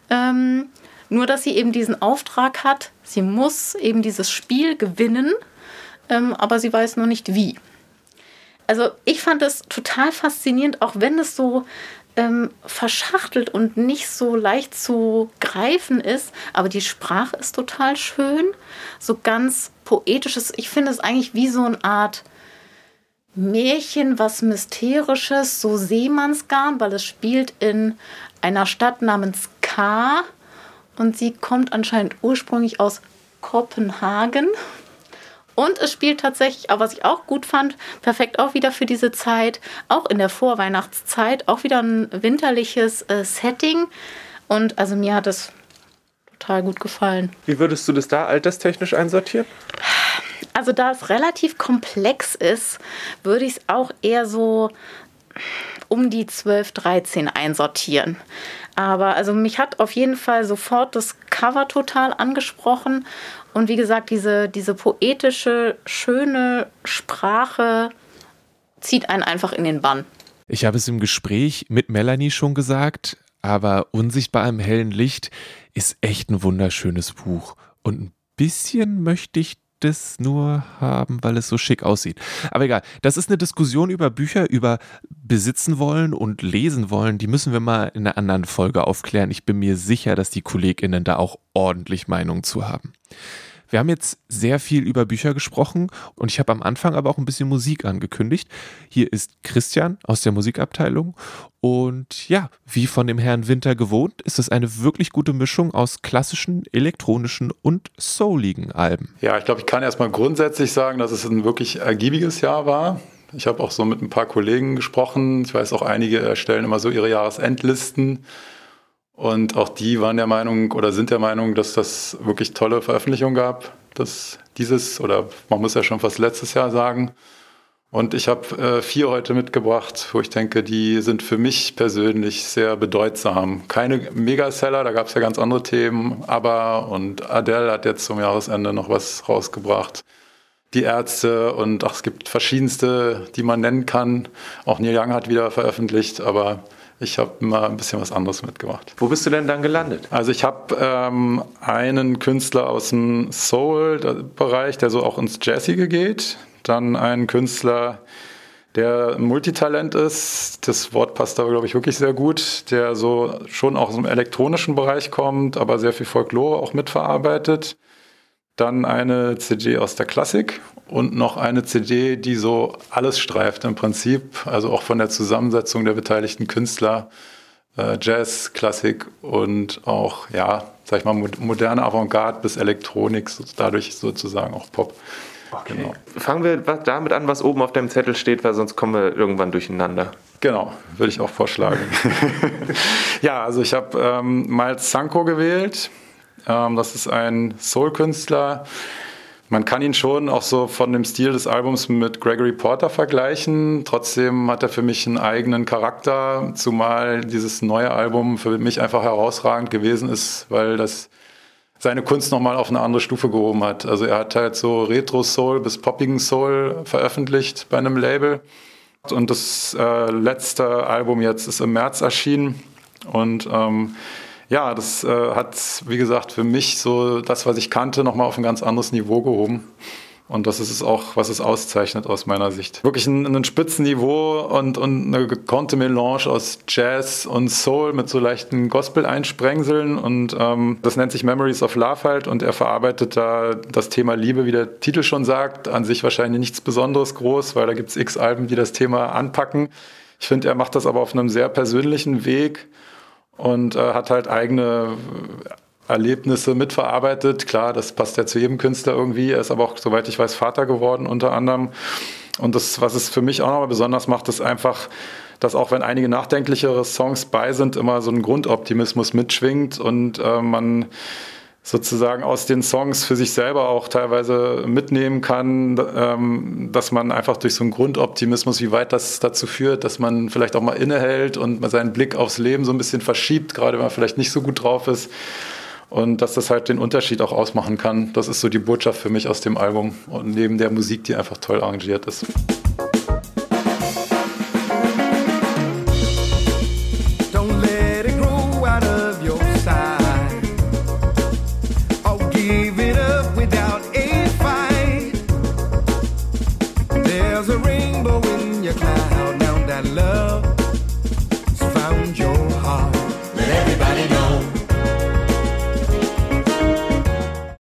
Ähm, nur, dass sie eben diesen Auftrag hat, sie muss eben dieses Spiel gewinnen, ähm, aber sie weiß nur nicht wie. Also ich fand es total faszinierend, auch wenn es so ähm, verschachtelt und nicht so leicht zu greifen ist. Aber die Sprache ist total schön, so ganz poetisches. Ich finde es eigentlich wie so eine Art Märchen, was Mysterisches, so Seemannsgarn, weil es spielt in einer Stadt namens K. Und sie kommt anscheinend ursprünglich aus Kopenhagen. Und es spielt tatsächlich, auch was ich auch gut fand, perfekt auch wieder für diese Zeit, auch in der Vorweihnachtszeit, auch wieder ein winterliches äh, Setting. Und also mir hat es total gut gefallen. Wie würdest du das da alterstechnisch einsortieren? Also da es relativ komplex ist, würde ich es auch eher so um die 12, 13 einsortieren. Aber also mich hat auf jeden Fall sofort das Cover total angesprochen und wie gesagt, diese, diese poetische, schöne Sprache zieht einen einfach in den Bann. Ich habe es im Gespräch mit Melanie schon gesagt, aber Unsichtbar im hellen Licht ist echt ein wunderschönes Buch. Und ein bisschen möchte ich das nur haben, weil es so schick aussieht. Aber egal, das ist eine Diskussion über Bücher, über besitzen wollen und lesen wollen. Die müssen wir mal in einer anderen Folge aufklären. Ich bin mir sicher, dass die KollegInnen da auch ordentlich Meinung zu haben. Wir haben jetzt sehr viel über Bücher gesprochen und ich habe am Anfang aber auch ein bisschen Musik angekündigt. Hier ist Christian aus der Musikabteilung und ja, wie von dem Herrn Winter gewohnt, ist es eine wirklich gute Mischung aus klassischen, elektronischen und souligen Alben. Ja, ich glaube, ich kann erstmal grundsätzlich sagen, dass es ein wirklich ergiebiges Jahr war. Ich habe auch so mit ein paar Kollegen gesprochen. Ich weiß auch, einige erstellen immer so ihre Jahresendlisten. Und auch die waren der Meinung oder sind der Meinung, dass das wirklich tolle Veröffentlichungen gab. Dass dieses, oder man muss ja schon fast letztes Jahr sagen. Und ich habe äh, vier heute mitgebracht, wo ich denke, die sind für mich persönlich sehr bedeutsam. Keine Megaseller, da gab es ja ganz andere Themen. Aber und Adele hat jetzt zum Jahresende noch was rausgebracht. Die Ärzte und ach, es gibt verschiedenste, die man nennen kann. Auch Neil Young hat wieder veröffentlicht, aber ich habe mal ein bisschen was anderes mitgemacht. Wo bist du denn dann gelandet? Also ich habe ähm, einen Künstler aus dem Soul-Bereich, der so auch ins Jazzige geht. Dann einen Künstler, der Multitalent ist. Das Wort passt aber, glaube ich, wirklich sehr gut. Der so schon auch aus dem elektronischen Bereich kommt, aber sehr viel Folklore auch mitverarbeitet. Dann eine CD aus der Klassik und noch eine CD, die so alles streift im Prinzip, also auch von der Zusammensetzung der beteiligten Künstler, äh, Jazz, Klassik und auch, ja, sag ich mal, moderne Avantgarde bis Elektronik, dadurch sozusagen auch Pop. Okay. Genau. Fangen wir damit an, was oben auf deinem Zettel steht, weil sonst kommen wir irgendwann durcheinander. Genau, würde ich auch vorschlagen. ja, also ich habe ähm, Miles Sanko gewählt. Ähm, das ist ein Soul-Künstler, man kann ihn schon auch so von dem Stil des Albums mit Gregory Porter vergleichen. Trotzdem hat er für mich einen eigenen Charakter, zumal dieses neue Album für mich einfach herausragend gewesen ist, weil das seine Kunst nochmal auf eine andere Stufe gehoben hat. Also er hat halt so Retro-Soul bis poppigen Soul veröffentlicht bei einem Label. Und das äh, letzte Album jetzt ist im März erschienen. Und ähm, ja, das äh, hat, wie gesagt, für mich so das, was ich kannte, nochmal auf ein ganz anderes Niveau gehoben. Und das ist es auch, was es auszeichnet aus meiner Sicht. Wirklich ein, ein Spitzenniveau und, und eine gekonnte Melange aus Jazz und Soul mit so leichten Gospel-Einsprengseln. Und ähm, das nennt sich Memories of Love halt. Und er verarbeitet da das Thema Liebe, wie der Titel schon sagt. An sich wahrscheinlich nichts Besonderes groß, weil da gibt es x Alben, die das Thema anpacken. Ich finde, er macht das aber auf einem sehr persönlichen Weg und äh, hat halt eigene Erlebnisse mitverarbeitet. Klar, das passt ja zu jedem Künstler irgendwie. Er ist aber auch, soweit ich weiß, Vater geworden unter anderem. Und das, was es für mich auch nochmal besonders macht, ist einfach, dass auch wenn einige nachdenklichere Songs bei sind, immer so ein Grundoptimismus mitschwingt und äh, man sozusagen aus den Songs für sich selber auch teilweise mitnehmen kann, ähm, dass man einfach durch so einen Grundoptimismus, wie weit das dazu führt, dass man vielleicht auch mal innehält und seinen Blick aufs Leben so ein bisschen verschiebt, gerade wenn man vielleicht nicht so gut drauf ist. Und dass das halt den Unterschied auch ausmachen kann. Das ist so die Botschaft für mich aus dem Album und neben der Musik, die einfach toll arrangiert ist.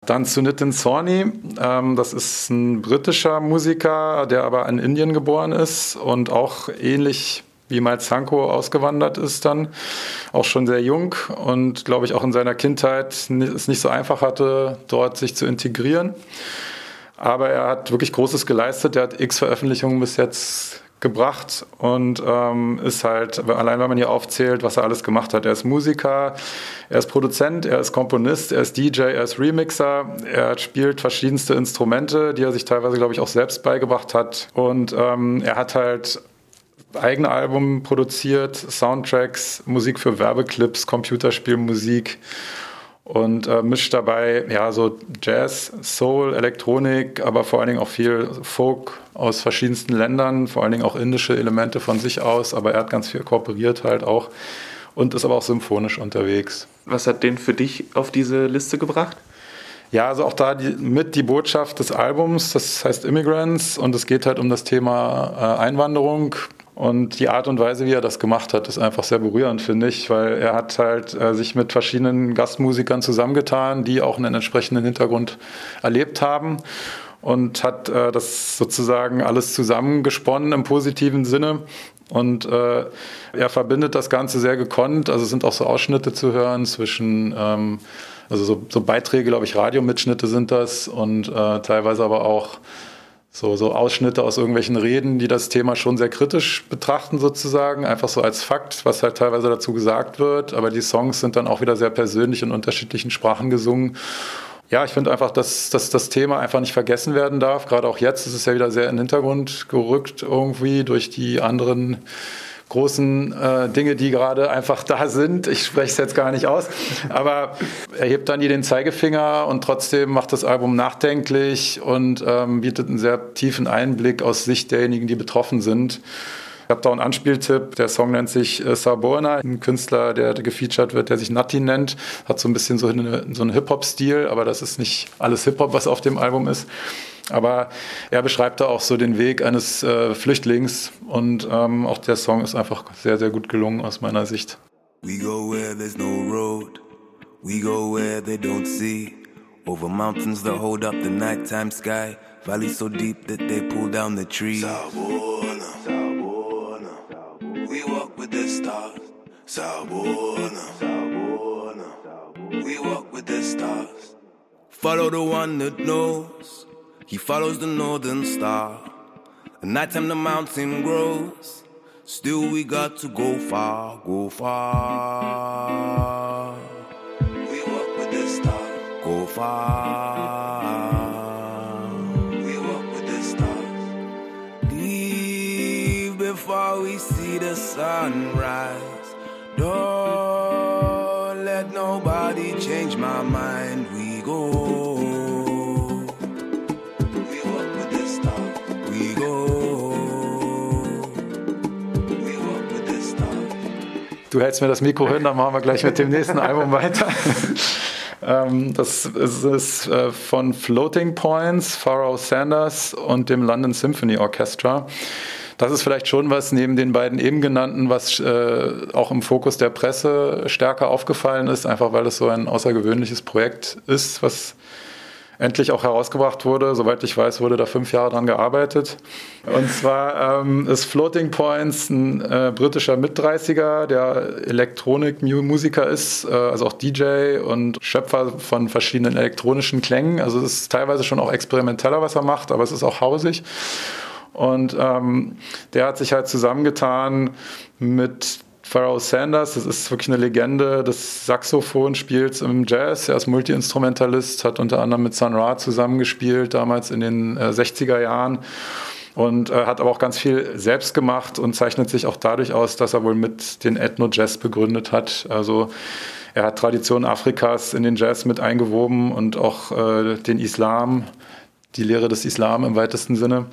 Dann zu Nitin Sawhney. Ähm, das ist ein britischer Musiker, der aber in Indien geboren ist und auch ähnlich wie Miles Sanko ausgewandert ist dann, auch schon sehr jung und glaube ich auch in seiner Kindheit es nicht so einfach hatte, dort sich zu integrieren. Aber er hat wirklich Großes geleistet. Er hat x Veröffentlichungen bis jetzt gebracht und ähm, ist halt, allein wenn man hier aufzählt, was er alles gemacht hat. Er ist Musiker, er ist Produzent, er ist Komponist, er ist DJ, er ist Remixer, er spielt verschiedenste Instrumente, die er sich teilweise, glaube ich, auch selbst beigebracht hat. Und ähm, er hat halt eigene Album produziert, Soundtracks, Musik für Werbeclips, Computerspielmusik und äh, mischt dabei ja so Jazz, Soul, Elektronik, aber vor allen Dingen auch viel Folk aus verschiedensten Ländern, vor allen Dingen auch indische Elemente von sich aus, aber er hat ganz viel kooperiert halt auch und ist aber auch symphonisch unterwegs. Was hat den für dich auf diese Liste gebracht? Ja, also auch da die, mit die Botschaft des Albums, das heißt Immigrants und es geht halt um das Thema äh, Einwanderung, und die Art und Weise, wie er das gemacht hat, ist einfach sehr berührend, finde ich, weil er hat halt äh, sich mit verschiedenen Gastmusikern zusammengetan, die auch einen entsprechenden Hintergrund erlebt haben und hat äh, das sozusagen alles zusammengesponnen im positiven Sinne. Und äh, er verbindet das Ganze sehr gekonnt. Also es sind auch so Ausschnitte zu hören zwischen, ähm, also so, so Beiträge, glaube ich, Radiomitschnitte sind das und äh, teilweise aber auch so, so Ausschnitte aus irgendwelchen Reden, die das Thema schon sehr kritisch betrachten sozusagen, einfach so als Fakt, was halt teilweise dazu gesagt wird. Aber die Songs sind dann auch wieder sehr persönlich in unterschiedlichen Sprachen gesungen. ja, ich finde einfach, dass, dass das Thema einfach nicht vergessen werden darf. Gerade auch jetzt ist es ja wieder sehr in den Hintergrund gerückt irgendwie durch die anderen großen äh, Dinge, die gerade einfach da sind. Ich spreche es jetzt gar nicht aus, aber er hebt dann hier den Zeigefinger und trotzdem macht das Album nachdenklich und ähm, bietet einen sehr tiefen Einblick aus Sicht derjenigen, die betroffen sind. Ich habe da einen Anspieltipp. Der Song nennt sich äh, Saborna, ein Künstler, der gefeatured wird, der sich Natti nennt. Hat so ein bisschen so, eine, so einen Hip-Hop-Stil, aber das ist nicht alles Hip-Hop, was auf dem Album ist. Aber er beschreibt da auch so den Weg eines äh, Flüchtlings und ähm, auch der Song ist einfach sehr, sehr gut gelungen aus meiner Sicht. We go where there's no road. We go where they don't see. Over mountains that hold up the nighttime sky. Valleys so deep that they pull down the trees. We walk with the stars. We walk with the stars. Follow the one that knows. He follows the northern star. At nighttime the mountain grows. Still we got to go far, go far. We walk with the stars. Go far. We walk with the stars. Leave before we see the sunrise. Don't let nobody change my mind. Du hältst mir das Mikro hin, dann machen wir gleich mit dem nächsten Album weiter. Ähm, das ist äh, von Floating Points, Pharaoh Sanders und dem London Symphony Orchestra. Das ist vielleicht schon was neben den beiden eben genannten, was äh, auch im Fokus der Presse stärker aufgefallen ist, einfach weil es so ein außergewöhnliches Projekt ist, was endlich auch herausgebracht wurde. Soweit ich weiß, wurde da fünf Jahre dran gearbeitet. Und zwar ähm, ist Floating Points ein äh, britischer Mit-30er, der Elektronikmusiker ist, äh, also auch DJ und Schöpfer von verschiedenen elektronischen Klängen. Also es ist teilweise schon auch experimenteller, was er macht, aber es ist auch hausig. Und ähm, der hat sich halt zusammengetan mit Pharoah Sanders, das ist wirklich eine Legende des Saxophonspiels im Jazz. Er ist Multiinstrumentalist, hat unter anderem mit Sun Ra zusammengespielt, damals in den äh, 60er Jahren. Und äh, hat aber auch ganz viel selbst gemacht und zeichnet sich auch dadurch aus, dass er wohl mit den Ethno-Jazz begründet hat. Also er hat Traditionen Afrikas in den Jazz mit eingewoben und auch äh, den Islam, die Lehre des Islam im weitesten Sinne.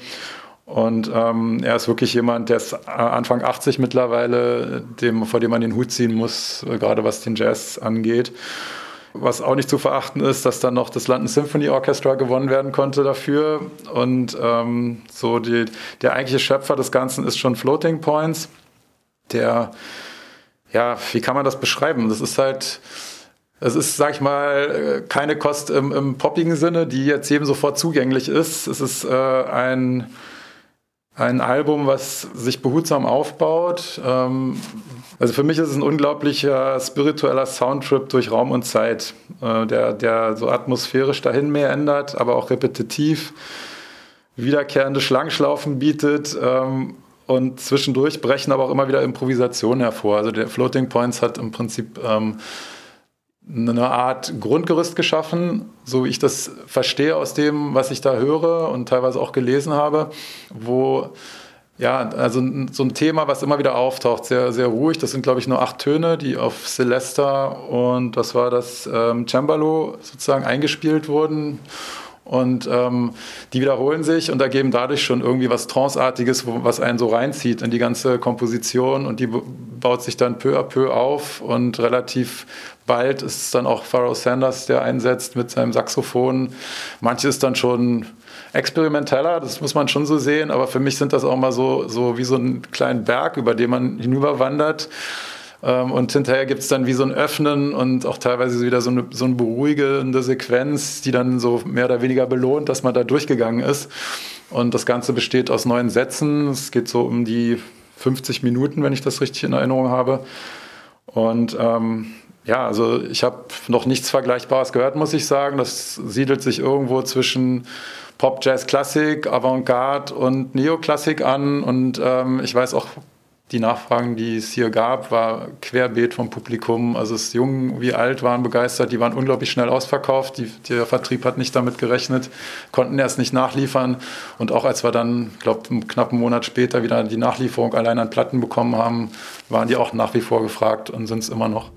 Und ähm, er ist wirklich jemand, der ist äh, Anfang 80 mittlerweile, dem, vor dem man den Hut ziehen muss, äh, gerade was den Jazz angeht. Was auch nicht zu verachten ist, dass dann noch das London Symphony Orchestra gewonnen werden konnte dafür. Und ähm, so die, der eigentliche Schöpfer des Ganzen ist schon Floating Points. Der, ja, wie kann man das beschreiben? Das ist halt, es ist, sag ich mal, keine Kost im, im poppigen Sinne, die jetzt jedem sofort zugänglich ist. Es ist äh, ein ein Album, was sich behutsam aufbaut. Ähm, also für mich ist es ein unglaublicher spiritueller Soundtrip durch Raum und Zeit, äh, der, der so atmosphärisch dahin mehr ändert, aber auch repetitiv wiederkehrende Schlangenschlaufen bietet. Ähm, und zwischendurch brechen aber auch immer wieder Improvisationen hervor. Also der Floating Points hat im Prinzip ähm, eine Art Grundgerüst geschaffen, so wie ich das verstehe aus dem, was ich da höre und teilweise auch gelesen habe, wo ja, also so ein Thema, was immer wieder auftaucht, sehr, sehr ruhig. Das sind, glaube ich, nur acht Töne, die auf Celesta und das war das ähm, Cembalo sozusagen eingespielt wurden. Und ähm, die wiederholen sich und ergeben dadurch schon irgendwie was Tranceartiges, was einen so reinzieht in die ganze Komposition und die baut sich dann peu à peu auf und relativ bald ist es dann auch Pharaoh Sanders, der einsetzt mit seinem Saxophon. Manche ist dann schon experimenteller, das muss man schon so sehen, aber für mich sind das auch mal so, so wie so ein kleiner Berg, über den man hinüberwandert. Ähm, und hinterher gibt es dann wie so ein Öffnen und auch teilweise wieder so eine, so eine beruhigende Sequenz, die dann so mehr oder weniger belohnt, dass man da durchgegangen ist. Und das Ganze besteht aus neun Sätzen. Es geht so um die 50 Minuten, wenn ich das richtig in Erinnerung habe. Und ähm, ja, also ich habe noch nichts Vergleichbares gehört, muss ich sagen. Das siedelt sich irgendwo zwischen Pop, Jazz, Klassik, Avantgarde und Neoklassik an. Und ähm, ich weiß auch die Nachfragen, die es hier gab, war querbeet vom Publikum. Also es jung wie alt waren begeistert, die waren unglaublich schnell ausverkauft. Die, der Vertrieb hat nicht damit gerechnet, konnten erst nicht nachliefern. Und auch als wir dann, ich glaube, einen knappen Monat später wieder die Nachlieferung allein an Platten bekommen haben, waren die auch nach wie vor gefragt und sind es immer noch.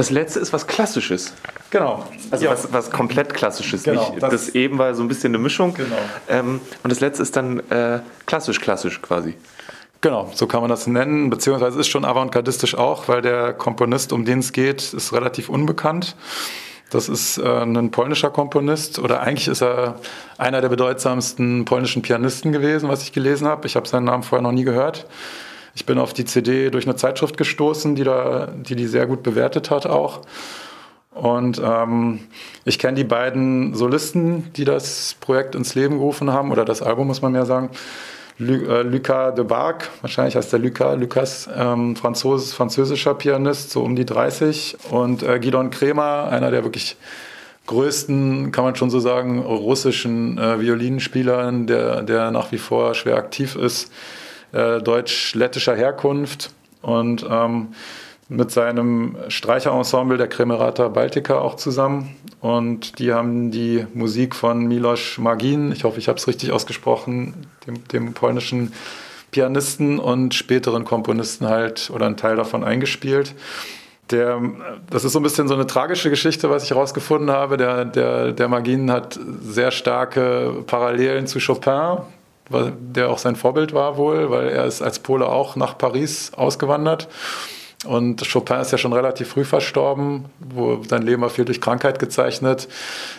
Das letzte ist was Klassisches. Genau. Also Ja. was, was komplett Klassisches. Genau, Nicht, das- das, eben war so ein bisschen eine Mischung. Genau. Ähm, und das letzte ist dann äh, klassisch, klassisch quasi. Genau, so kann man das nennen, beziehungsweise ist schon avantgardistisch auch, weil der Komponist, um den es geht, ist relativ unbekannt. Das ist äh, ein polnischer Komponist oder eigentlich ist er einer der bedeutsamsten polnischen Pianisten gewesen, was ich gelesen habe. Ich habe seinen Namen vorher noch nie gehört. Ich bin auf die CD durch eine Zeitschrift gestoßen, die da, die, die sehr gut bewertet hat auch. Und ähm, ich kenne die beiden Solisten, die das Projekt ins Leben gerufen haben, oder das Album muss man mehr sagen. Lu äh, Lucas de Barg, wahrscheinlich heißt der Lucas, Lucas, ähm, Franzos französischer Pianist, so um die 30. Und äh, Gidon Kremer, einer der wirklich größten, kann man schon so sagen, russischen äh, Violinspielern, der, der nach wie vor schwer aktiv ist, äh, deutsch-lettischer Herkunft und ähm, mit seinem Streicherensemble der Kremerata Baltica auch zusammen. Und die haben die Musik von Milos Magin, ich hoffe, ich habe es richtig ausgesprochen, dem, dem polnischen Pianisten und späteren Komponisten halt oder einen Teil davon eingespielt. Der, das ist so ein bisschen so eine tragische Geschichte, was ich herausgefunden habe. Der, der, der Magin hat sehr starke Parallelen zu Chopin, der auch sein Vorbild war wohl, weil er ist als Pole auch nach Paris ausgewandert. Und Chopin ist ja schon relativ früh verstorben, wo sein Leben war viel durch Krankheit gezeichnet.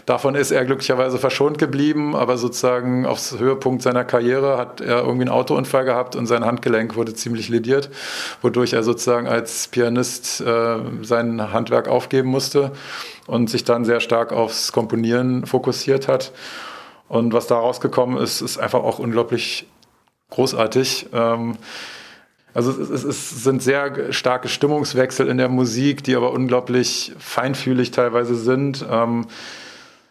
Davon ist er glücklicherweise verschont geblieben, aber sozusagen aufs Höhepunkt seiner Karriere hat er irgendwie einen Autounfall gehabt und sein Handgelenk wurde ziemlich lediert, wodurch er sozusagen als Pianist äh, sein Handwerk aufgeben musste und sich dann sehr stark aufs Komponieren fokussiert hat. Und was da rausgekommen ist, ist einfach auch unglaublich großartig. Ähm, also es, es, es sind sehr starke Stimmungswechsel in der Musik, die aber unglaublich feinfühlig teilweise sind. Ähm,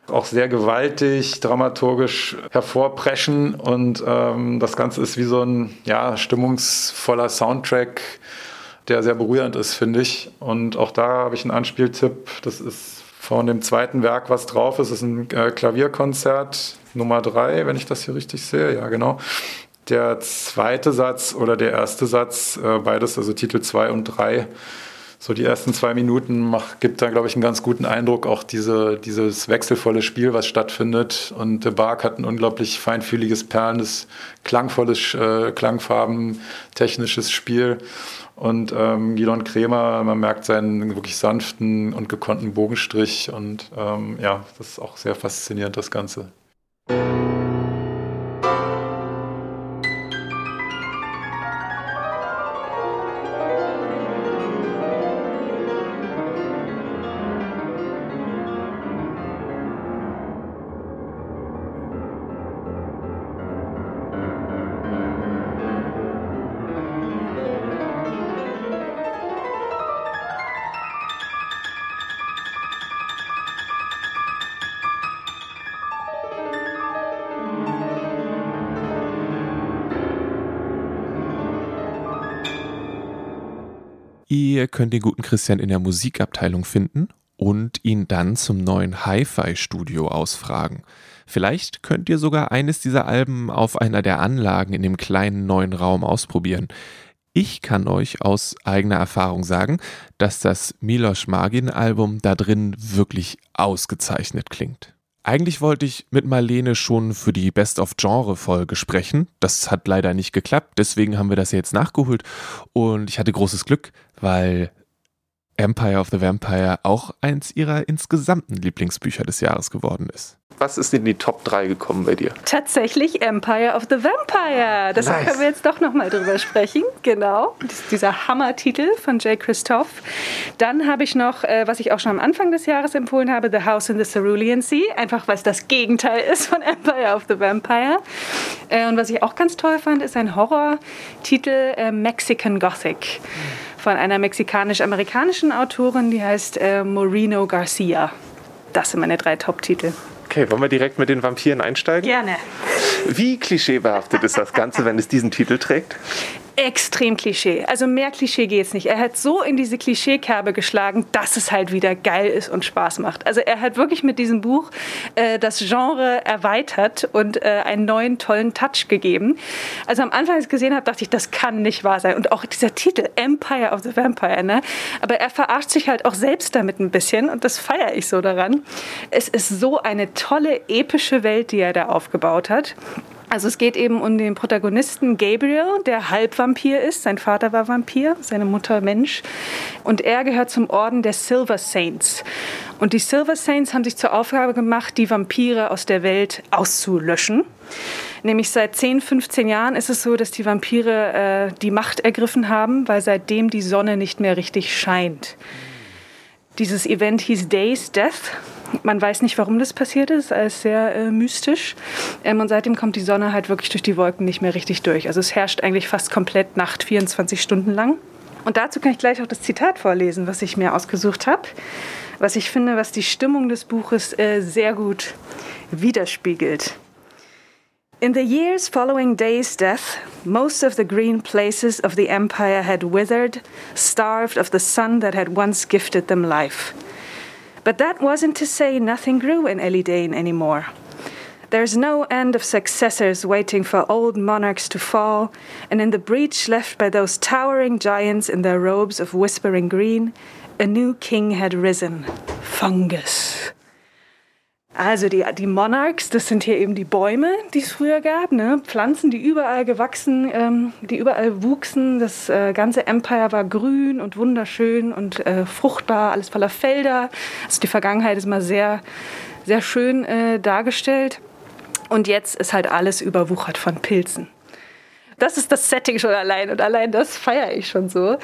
auch sehr gewaltig, dramaturgisch hervorpreschen und ähm, das Ganze ist wie so ein ja, stimmungsvoller Soundtrack, der sehr berührend ist, finde ich. Und auch da habe ich einen Anspieltipp. Das ist von dem zweiten Werk, was drauf ist. Das ist ein äh, Klavierkonzert Nummer drei, wenn ich das hier richtig sehe. Ja, genau. Der zweite Satz oder der erste Satz, äh, beides, also Titel 2 und 3, so die ersten zwei Minuten macht, gibt da, glaube ich, einen ganz guten Eindruck, auch diese, dieses wechselvolle Spiel, was stattfindet. Und De Barg hat ein unglaublich feinfühliges, perlendes, klangvolles, äh, Klangfarben, technisches Spiel. Und ähm, Gidon Kremer, man merkt seinen wirklich sanften und gekonnten Bogenstrich. Und ähm, ja, das ist auch sehr faszinierend, das Ganze. Ihr könnt den guten Christian in der Musikabteilung finden und ihn dann zum neuen Hi-Fi-Studio ausfragen. Vielleicht könnt ihr sogar eines dieser Alben auf einer der Anlagen in dem kleinen neuen Raum ausprobieren. Ich kann euch aus eigener Erfahrung sagen, dass das Milos Magin-Album da drin wirklich ausgezeichnet klingt. Eigentlich wollte ich mit Marlene schon für die Best of Genre Folge sprechen. Das hat leider nicht geklappt, deswegen haben wir das jetzt nachgeholt und ich hatte großes Glück, weil Empire of the Vampire auch eins ihrer insgesamten Lieblingsbücher des Jahres geworden ist. Was ist in die Top 3 gekommen bei dir? Tatsächlich Empire of the Vampire. Deshalb nice. können wir jetzt doch nochmal drüber sprechen. Genau. dieser Hammer-Titel von Jay Christoph. Dann habe ich noch, äh, was ich auch schon am Anfang des Jahres empfohlen habe, The House in the Cerulean Sea. Einfach weil es das Gegenteil ist von Empire of the Vampire. Äh, und was ich auch ganz toll fand, ist ein Horror-Titel äh, Mexican Gothic von einer mexikanisch-amerikanischen Autorin, die heißt Moreno Garcia. Das sind meine drei Top-Titel. Okay, wollen wir direkt mit den Vampiren einsteigen? Gerne. Wie klischeebehaftet ist das Ganze, wenn es diesen Titel trägt? Extrem Klischee. Also mehr Klischee geht es nicht. Er hat so in diese Klischeekerbe geschlagen, dass es halt wieder geil ist und Spaß macht. Also er hat wirklich mit diesem Buch äh, das Genre erweitert und äh, einen neuen tollen Touch gegeben. Also am Anfang, als ich es gesehen habe, dachte ich, das kann nicht wahr sein. Und auch dieser Titel, Empire of the Vampire, ne? Aber er verarscht sich halt auch selbst damit ein bisschen und das feiere ich so daran. Es ist so eine tolle, epische Welt, die er da aufgebaut hat. Also es geht eben um den Protagonisten Gabriel, der Halbvampir ist. Sein Vater war Vampir, seine Mutter Mensch. Und er gehört zum Orden der Silver Saints. Und die Silver Saints haben sich zur Aufgabe gemacht, die Vampire aus der Welt auszulöschen. Nämlich seit 10, 15 Jahren ist es so, dass die Vampire äh, die Macht ergriffen haben, weil seitdem die Sonne nicht mehr richtig scheint. Dieses Event hieß Day's Death man weiß nicht, warum das passiert ist, alles sehr äh, mystisch. Ähm, und seitdem kommt die Sonne halt wirklich durch die Wolken nicht mehr richtig durch. Also es herrscht eigentlich fast komplett Nacht, 24 Stunden lang. Und dazu kann ich gleich auch das Zitat vorlesen, was ich mir ausgesucht habe, was ich finde, was die Stimmung des Buches äh, sehr gut widerspiegelt. In the years following Day's death, most of the green places of the empire had withered, starved of the sun that had once gifted them life. But that wasn't to say nothing grew in Elidane anymore. There's no end of successors waiting for old monarchs to fall, and in the breach left by those towering giants in their robes of whispering green, a new king had risen Fungus. Also die, die Monarchs, das sind hier eben die Bäume, die es früher gab, ne? Pflanzen, die überall gewachsen, ähm, die überall wuchsen. Das äh, ganze Empire war grün und wunderschön und äh, fruchtbar, alles voller Felder. Also die Vergangenheit ist mal sehr, sehr schön äh, dargestellt. Und jetzt ist halt alles überwuchert von Pilzen das ist das Setting schon allein und allein das feiere ich schon so.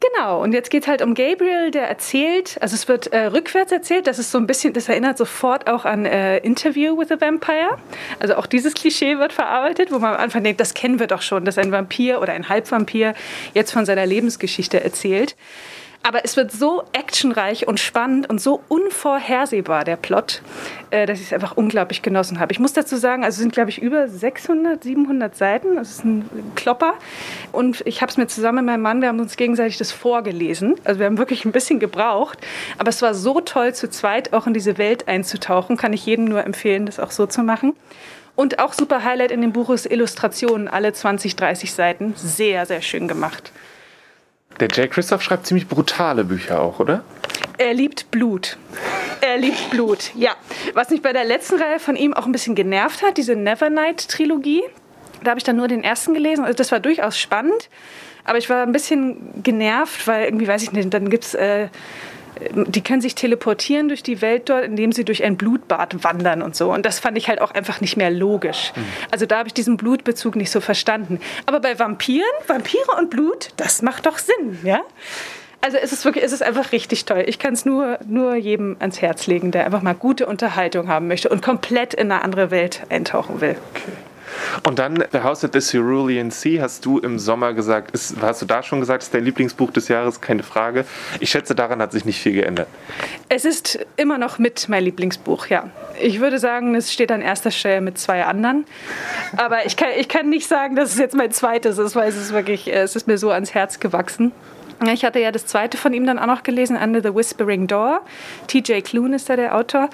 Genau, und jetzt geht es halt um Gabriel, der erzählt, also es wird äh, rückwärts erzählt, das ist so ein bisschen, das erinnert sofort auch an äh, Interview with a Vampire. Also auch dieses Klischee wird verarbeitet, wo man am Anfang denkt, das kennen wir doch schon, dass ein Vampir oder ein Halbvampir jetzt von seiner Lebensgeschichte erzählt. Aber es wird so actionreich und spannend und so unvorhersehbar, der Plot, äh, dass ich es einfach unglaublich genossen habe. Ich muss dazu sagen, also es sind, glaube ich, über 600, 700 Seiten. Das ist ein Klopper. Und ich habe es mir zusammen mit meinem Mann, wir haben uns gegenseitig das vorgelesen. Also wir haben wirklich ein bisschen gebraucht. Aber es war so toll, zu zweit auch in diese Welt einzutauchen. Kann ich jedem nur empfehlen, das auch so zu machen. Und auch super Highlight in dem Buch ist Illustrationen, alle 20, 30 Seiten. Sehr, sehr schön gemacht. Der Jay Christoph schreibt ziemlich brutale Bücher auch, oder? Er liebt Blut. Er liebt Blut, ja. Was mich bei der letzten Reihe von ihm auch ein bisschen genervt hat, diese Nevernight-Trilogie. Da habe ich dann nur den ersten gelesen. Also das war durchaus spannend. Aber ich war ein bisschen genervt, weil irgendwie, weiß ich nicht, dann gibt es äh, die können sich teleportieren durch die Welt dort, indem sie durch ein Blutbad wandern und so. Und das fand ich halt auch einfach nicht mehr logisch. Mhm. Also da habe ich diesen Blutbezug nicht so verstanden. Aber bei Vampiren, Vampire und Blut, das macht doch Sinn, ja? Also es ist wirklich, es ist einfach richtig toll. Ich kann es nur, nur jedem ans Herz legen, der einfach mal gute Unterhaltung haben möchte und komplett in eine andere Welt eintauchen will. Okay. Und dann The House at the Cerulean Sea hast du im Sommer gesagt, ist, hast du da schon gesagt, ist dein Lieblingsbuch des Jahres, keine Frage. Ich schätze, daran hat sich nicht viel geändert. Es ist immer noch mit mein Lieblingsbuch, ja. Ich würde sagen, es steht an erster Stelle mit zwei anderen. Aber ich kann, ich kann nicht sagen, dass es jetzt mein zweites ist, weil es ist wirklich, es ist mir so ans Herz gewachsen. Ich hatte ja das zweite von ihm dann auch noch gelesen, Under the Whispering Door. TJ Kloon ist da der Autor.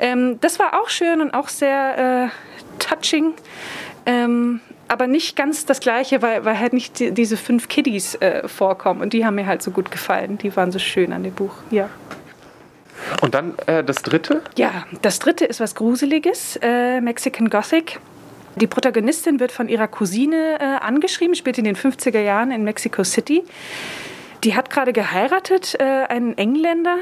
Ähm, das war auch schön und auch sehr äh, touching. Ähm, aber nicht ganz das Gleiche, weil, weil halt nicht die, diese fünf Kiddies äh, vorkommen. Und die haben mir halt so gut gefallen. Die waren so schön an dem Buch, ja. Und dann äh, das dritte? Ja, das dritte ist was Gruseliges, äh, Mexican Gothic. Die Protagonistin wird von ihrer Cousine äh, angeschrieben, spielt in den 50er Jahren in Mexico City. Die hat gerade geheiratet, äh, einen Engländer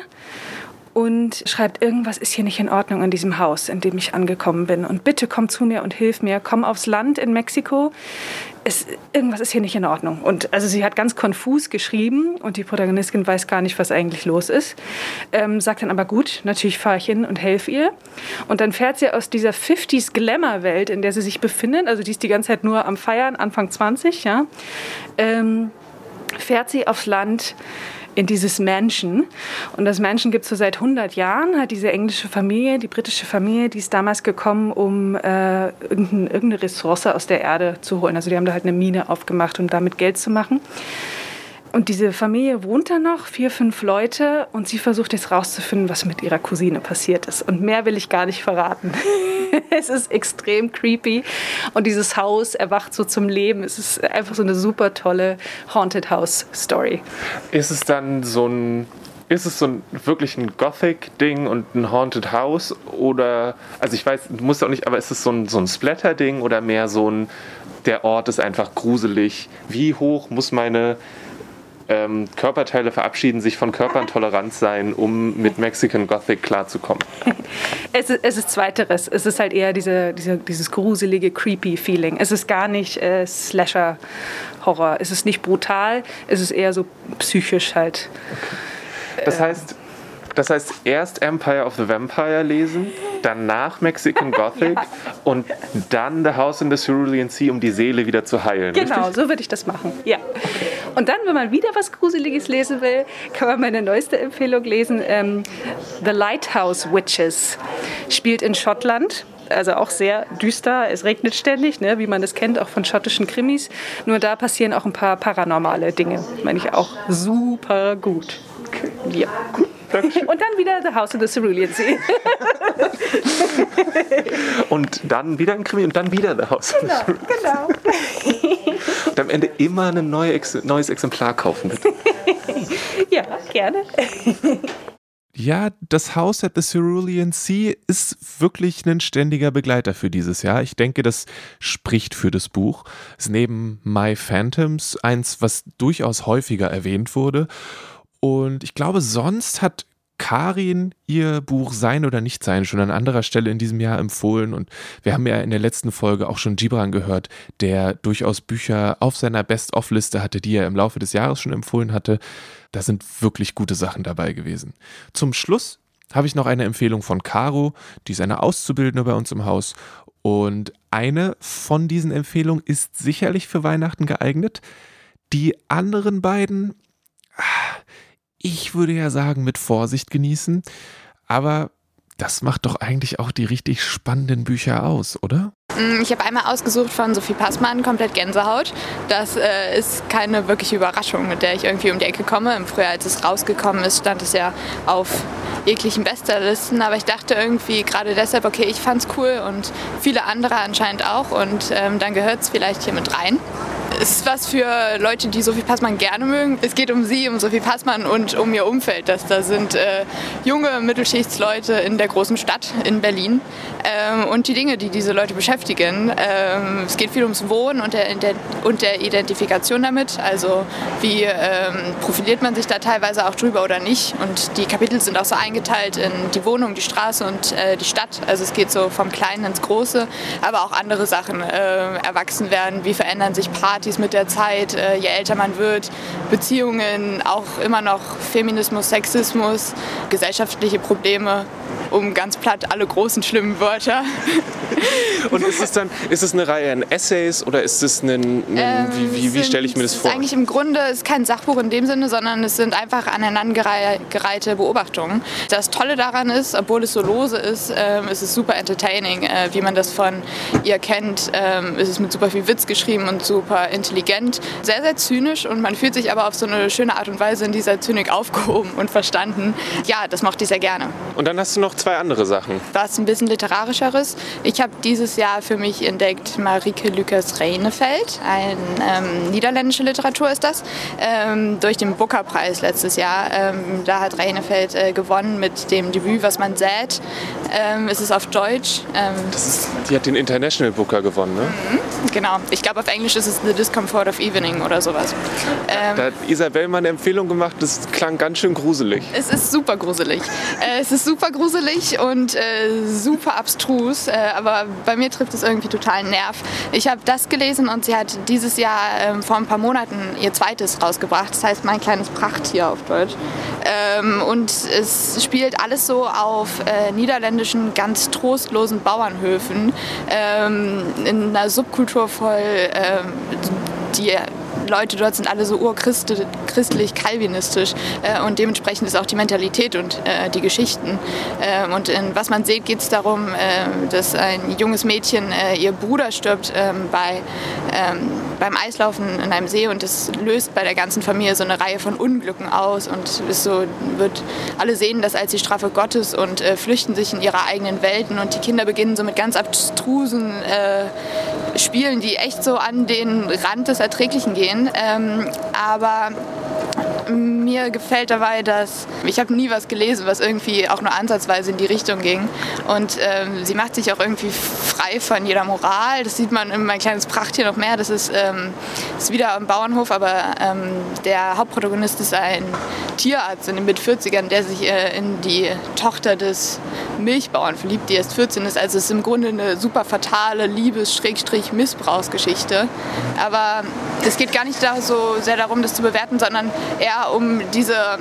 und schreibt, irgendwas ist hier nicht in Ordnung in diesem Haus, in dem ich angekommen bin. Und bitte komm zu mir und hilf mir. Komm aufs Land in Mexiko. Es, irgendwas ist hier nicht in Ordnung. Und also sie hat ganz konfus geschrieben und die Protagonistin weiß gar nicht, was eigentlich los ist. Ähm, sagt dann aber gut, natürlich fahre ich hin und helfe ihr. Und dann fährt sie aus dieser 50s Glamour-Welt, in der sie sich befindet, also die ist die ganze Zeit nur am Feiern, Anfang 20, ja, ähm, fährt sie aufs Land in dieses Mansion. Und das Mansion gibt es so seit 100 Jahren, hat diese englische Familie, die britische Familie, die ist damals gekommen, um äh, irgendeine, irgendeine Ressource aus der Erde zu holen. Also die haben da halt eine Mine aufgemacht, um damit Geld zu machen. Und diese Familie wohnt da noch, vier, fünf Leute, und sie versucht jetzt rauszufinden, was mit ihrer Cousine passiert ist. Und mehr will ich gar nicht verraten. es ist extrem creepy. Und dieses Haus erwacht so zum Leben. Es ist einfach so eine super tolle Haunted House Story. Ist es dann so ein ist es so ein wirklich ein Gothic-Ding und ein Haunted House? Oder, also ich weiß, du musst auch nicht, aber ist es so ein, so ein Splatter-Ding oder mehr so ein, der Ort ist einfach gruselig? Wie hoch muss meine ähm, Körperteile verabschieden sich von Körpertoleranz sein, um mit Mexican Gothic klarzukommen? Es ist, es ist zweiteres. Es ist halt eher diese, diese, dieses gruselige, creepy Feeling. Es ist gar nicht äh, Slasher-Horror. Es ist nicht brutal. Es ist eher so psychisch halt. Okay. Das heißt, das heißt, erst Empire of the Vampire lesen, danach Mexican Gothic ja. und dann The House in the Cerulean Sea, um die Seele wieder zu heilen. Genau, richtig? so würde ich das machen. Ja. Und dann, wenn man wieder was Gruseliges lesen will, kann man meine neueste Empfehlung lesen. Ähm, The Lighthouse Witches spielt in Schottland also auch sehr düster. Es regnet ständig, ne, wie man es kennt, auch von schottischen Krimis. Nur da passieren auch ein paar paranormale Dinge. Meine ich auch super gut. Ja. Gut. Und dann wieder The House of the Cerulean Sea. und dann wieder ein Krimi und dann wieder The House genau, of the Cerulean Genau. Und am Ende immer ein neue Ex neues Exemplar kaufen, bitte. ja, gerne. Ja, das House at the Cerulean Sea ist wirklich ein ständiger Begleiter für dieses Jahr. Ich denke, das spricht für das Buch. Es ist neben My Phantoms eins, was durchaus häufiger erwähnt wurde. Und ich glaube, sonst hat Karin ihr Buch Sein oder Nicht Sein schon an anderer Stelle in diesem Jahr empfohlen. Und wir haben ja in der letzten Folge auch schon Gibran gehört, der durchaus Bücher auf seiner Best-of-Liste hatte, die er im Laufe des Jahres schon empfohlen hatte. Da sind wirklich gute Sachen dabei gewesen. Zum Schluss habe ich noch eine Empfehlung von Caro, die ist eine Auszubildende bei uns im Haus. Und eine von diesen Empfehlungen ist sicherlich für Weihnachten geeignet. Die anderen beiden, ich würde ja sagen, mit Vorsicht genießen. Aber das macht doch eigentlich auch die richtig spannenden Bücher aus, oder? Mm, ich habe einmal ausgesucht von Sophie Passmann, komplett Gänsehaut. Das äh, ist keine wirkliche Überraschung, mit der ich irgendwie um die Ecke komme. Im Frühjahr, als es rausgekommen ist, stand es ja auf jeglichen Bestsellerlisten. Aber ich dachte irgendwie gerade deshalb, okay, ich fand es cool und viele andere anscheinend auch. Und ähm, dann gehört es vielleicht hier mit rein ist was für Leute, die Sophie Passmann gerne mögen. Es geht um sie, um Sophie Passmann und um ihr Umfeld. Das, da sind äh, junge Mittelschichtsleute in der großen Stadt in Berlin ähm, und die Dinge, die diese Leute beschäftigen. Ähm, es geht viel ums Wohnen und der, und der Identifikation damit. Also wie ähm, profiliert man sich da teilweise auch drüber oder nicht. Und die Kapitel sind auch so eingeteilt in die Wohnung, die Straße und äh, die Stadt. Also es geht so vom Kleinen ins Große, aber auch andere Sachen. Äh, erwachsen werden, wie verändern sich Partys Partys mit der Zeit, äh, je älter man wird, Beziehungen, auch immer noch Feminismus, Sexismus, gesellschaftliche Probleme, um ganz platt alle großen schlimmen Wörter. Und ist es dann, ist es eine Reihe an Essays oder ist es ein, ein ähm, wie, wie, wie stelle ich mir das vor? Eigentlich im Grunde ist kein Sachbuch in dem Sinne, sondern es sind einfach aneinandergereihte Beobachtungen. Das Tolle daran ist, obwohl es so lose ist, ähm, ist es super entertaining, äh, wie man das von ihr kennt. Ähm, ist es mit super viel Witz geschrieben und super intelligent. Sehr, sehr zynisch und man fühlt sich aber auf so eine schöne Art und Weise in dieser Zynik aufgehoben und verstanden. Ja, das mochte ich sehr gerne. Und dann hast du noch zwei andere Sachen. Was ein bisschen literarischeres. Ich habe dieses Jahr für mich entdeckt Marike Lükers Reinefeld. Ein ähm, niederländische Literatur ist das. Ähm, durch den Booker-Preis letztes Jahr. Ähm, da hat Reinefeld äh, gewonnen mit dem Debüt Was man sät. Ähm, es ist auf Deutsch. Ähm, Das ist, die hat den International Booker gewonnen, ne? genau. Ich glaube, auf Englisch ist es The Discomfort of Evening oder sowas. Ähm, Da hat Isabel mal eine Empfehlung gemacht, das klang ganz schön gruselig. Es ist super gruselig. Äh, es ist super gruselig und äh, super abstrus, äh, aber bei mir trifft es irgendwie total einen Nerv. Ich habe das gelesen und sie hat dieses Jahr ähm, vor ein paar Monaten ihr zweites rausgebracht. Das heißt Mein kleines Prachttier auf Deutsch. Ähm, und es spielt alles so auf äh, niederländischen, ganz trostlosen Bauernhöfen ähm, in einer Subkultur voll, ähm, die Leute dort sind alle so urchristlich, kalvinistisch äh, und dementsprechend ist auch die Mentalität und äh, die Geschichten. Ähm, und in Was man sieht, geht es darum, äh, dass ein junges Mädchen, äh, ihr Bruder stirbt ähm, bei, ähm, beim Eislaufen in einem See und das löst bei der ganzen Familie so eine Reihe von Unglücken aus und ist so, wird, alle sehen das als die Strafe Gottes und äh, flüchten sich in ihre eigenen Welten und die Kinder beginnen so mit ganz abstrusen äh, Spielen, die echt so an den Rand des Erträglichen gehen. Ähm, aber mir gefällt dabei, dass ich habe nie was gelesen, was irgendwie auch nur ansatzweise in die Richtung ging. Und ähm, sie macht sich auch irgendwie frei von jeder Moral. Das sieht man in mein kleines Prachttier noch mehr. Das ist, ähm, ist wieder am Bauernhof, aber ähm, der Hauptprotagonist ist ein Tierarzt in den Mit-40ern, der sich äh, in die Tochter des Milchbauern verliebt, die erst 14 ist. Also es ist im Grunde eine super fatale Liebes-Missbrauchsgeschichte. Aber es geht gar nicht da so sehr darum, das zu bewerten, sondern eher um diese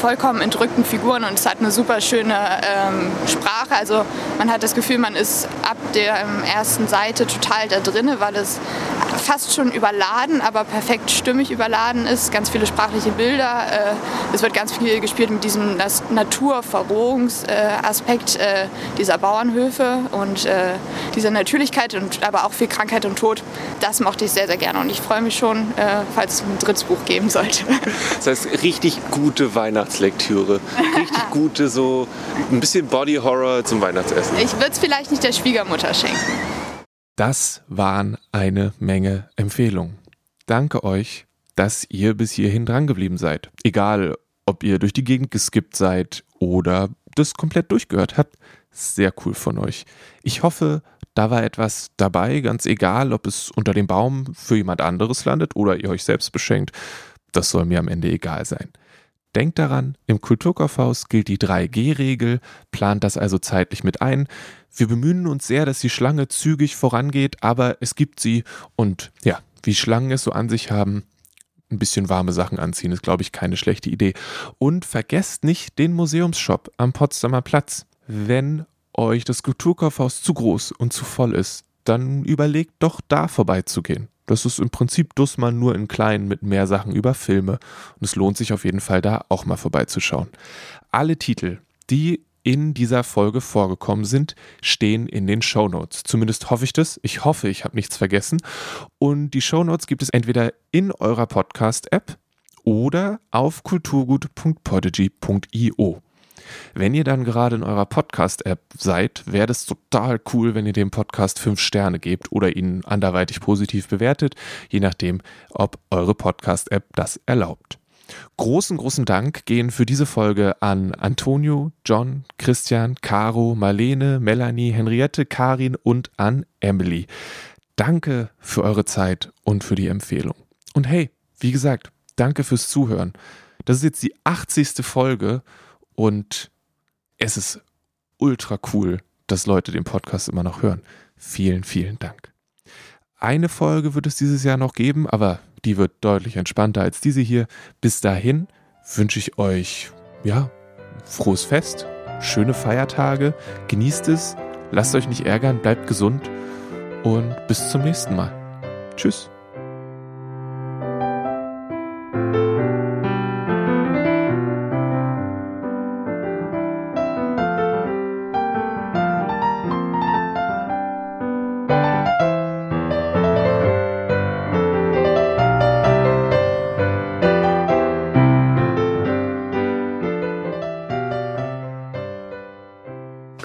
vollkommen entrückten Figuren und es hat eine super schöne ähm, Sprache. Also man hat das Gefühl, man ist ab der ähm, ersten Seite total da drinne, weil es fast schon überladen, aber perfekt stimmig überladen ist. Ganz viele sprachliche Bilder. Äh, es wird ganz viel gespielt mit diesem Naturverrohungsaspekt äh, dieser Bauernhöfe und äh, dieser Natürlichkeit und aber auch viel Krankheit und Tod. Das mochte ich sehr, sehr gerne und ich freue mich schon, äh, falls es ein drittes Buch geben sollte. Das heißt, richtig gute Weihnachtslektüre. Richtig gute, so ein bisschen Body Horror zum Weihnachtsessen. Ich würde es vielleicht nicht der Schwiegermutter schenken. Das waren eine Menge Empfehlungen. Danke euch, dass ihr bis hierhin drangeblieben seid. Egal, ob ihr durch die Gegend geskippt seid oder das komplett durchgehört habt. Sehr cool von euch. Ich hoffe, da war etwas dabei, ganz egal, ob es unter dem Baum für jemand anderes landet oder ihr euch selbst beschenkt. Das soll mir am Ende egal sein. Denkt daran, im Kulturkaufhaus gilt die 3G-Regel, plant das also zeitlich mit ein. Wir bemühen uns sehr, dass die Schlange zügig vorangeht, aber es gibt sie und ja, wie Schlangen es so an sich haben, ein bisschen warme Sachen anziehen ist, glaube ich, keine schlechte Idee. Und vergesst nicht den Museumsshop am Potsdamer Platz. Wenn euch das Kulturkaufhaus zu groß und zu voll ist, dann überlegt doch da vorbeizugehen. Das ist im Prinzip Dussmann nur in klein mit mehr Sachen über Filme. Und es lohnt sich auf jeden Fall da auch mal vorbeizuschauen. Alle Titel, die in dieser Folge vorgekommen sind, stehen in den Shownotes. Zumindest hoffe ich das. Ich hoffe, ich habe nichts vergessen. Und die Shownotes gibt es entweder in eurer Podcast-App oder auf kulturgut.podigy.io. Wenn ihr dann gerade in eurer Podcast-App seid, wäre das total cool, wenn ihr dem Podcast fünf Sterne gebt oder ihn anderweitig positiv bewertet, je nachdem, ob eure Podcast-App das erlaubt. Großen, großen Dank gehen für diese Folge an Antonio, John, Christian, Caro, Marlene, Melanie, Henriette, Karin und an Emily. Danke für eure Zeit und für die Empfehlung. Und hey, wie gesagt, danke fürs Zuhören. Das ist jetzt die 80. Folge und es ist ultra cool, dass Leute den Podcast immer noch hören. Vielen, vielen Dank. Eine Folge wird es dieses Jahr noch geben, aber die wird deutlich entspannter als diese hier. Bis dahin wünsche ich euch, ja, frohes Fest, schöne Feiertage, genießt es, lasst euch nicht ärgern, bleibt gesund und bis zum nächsten Mal. Tschüss.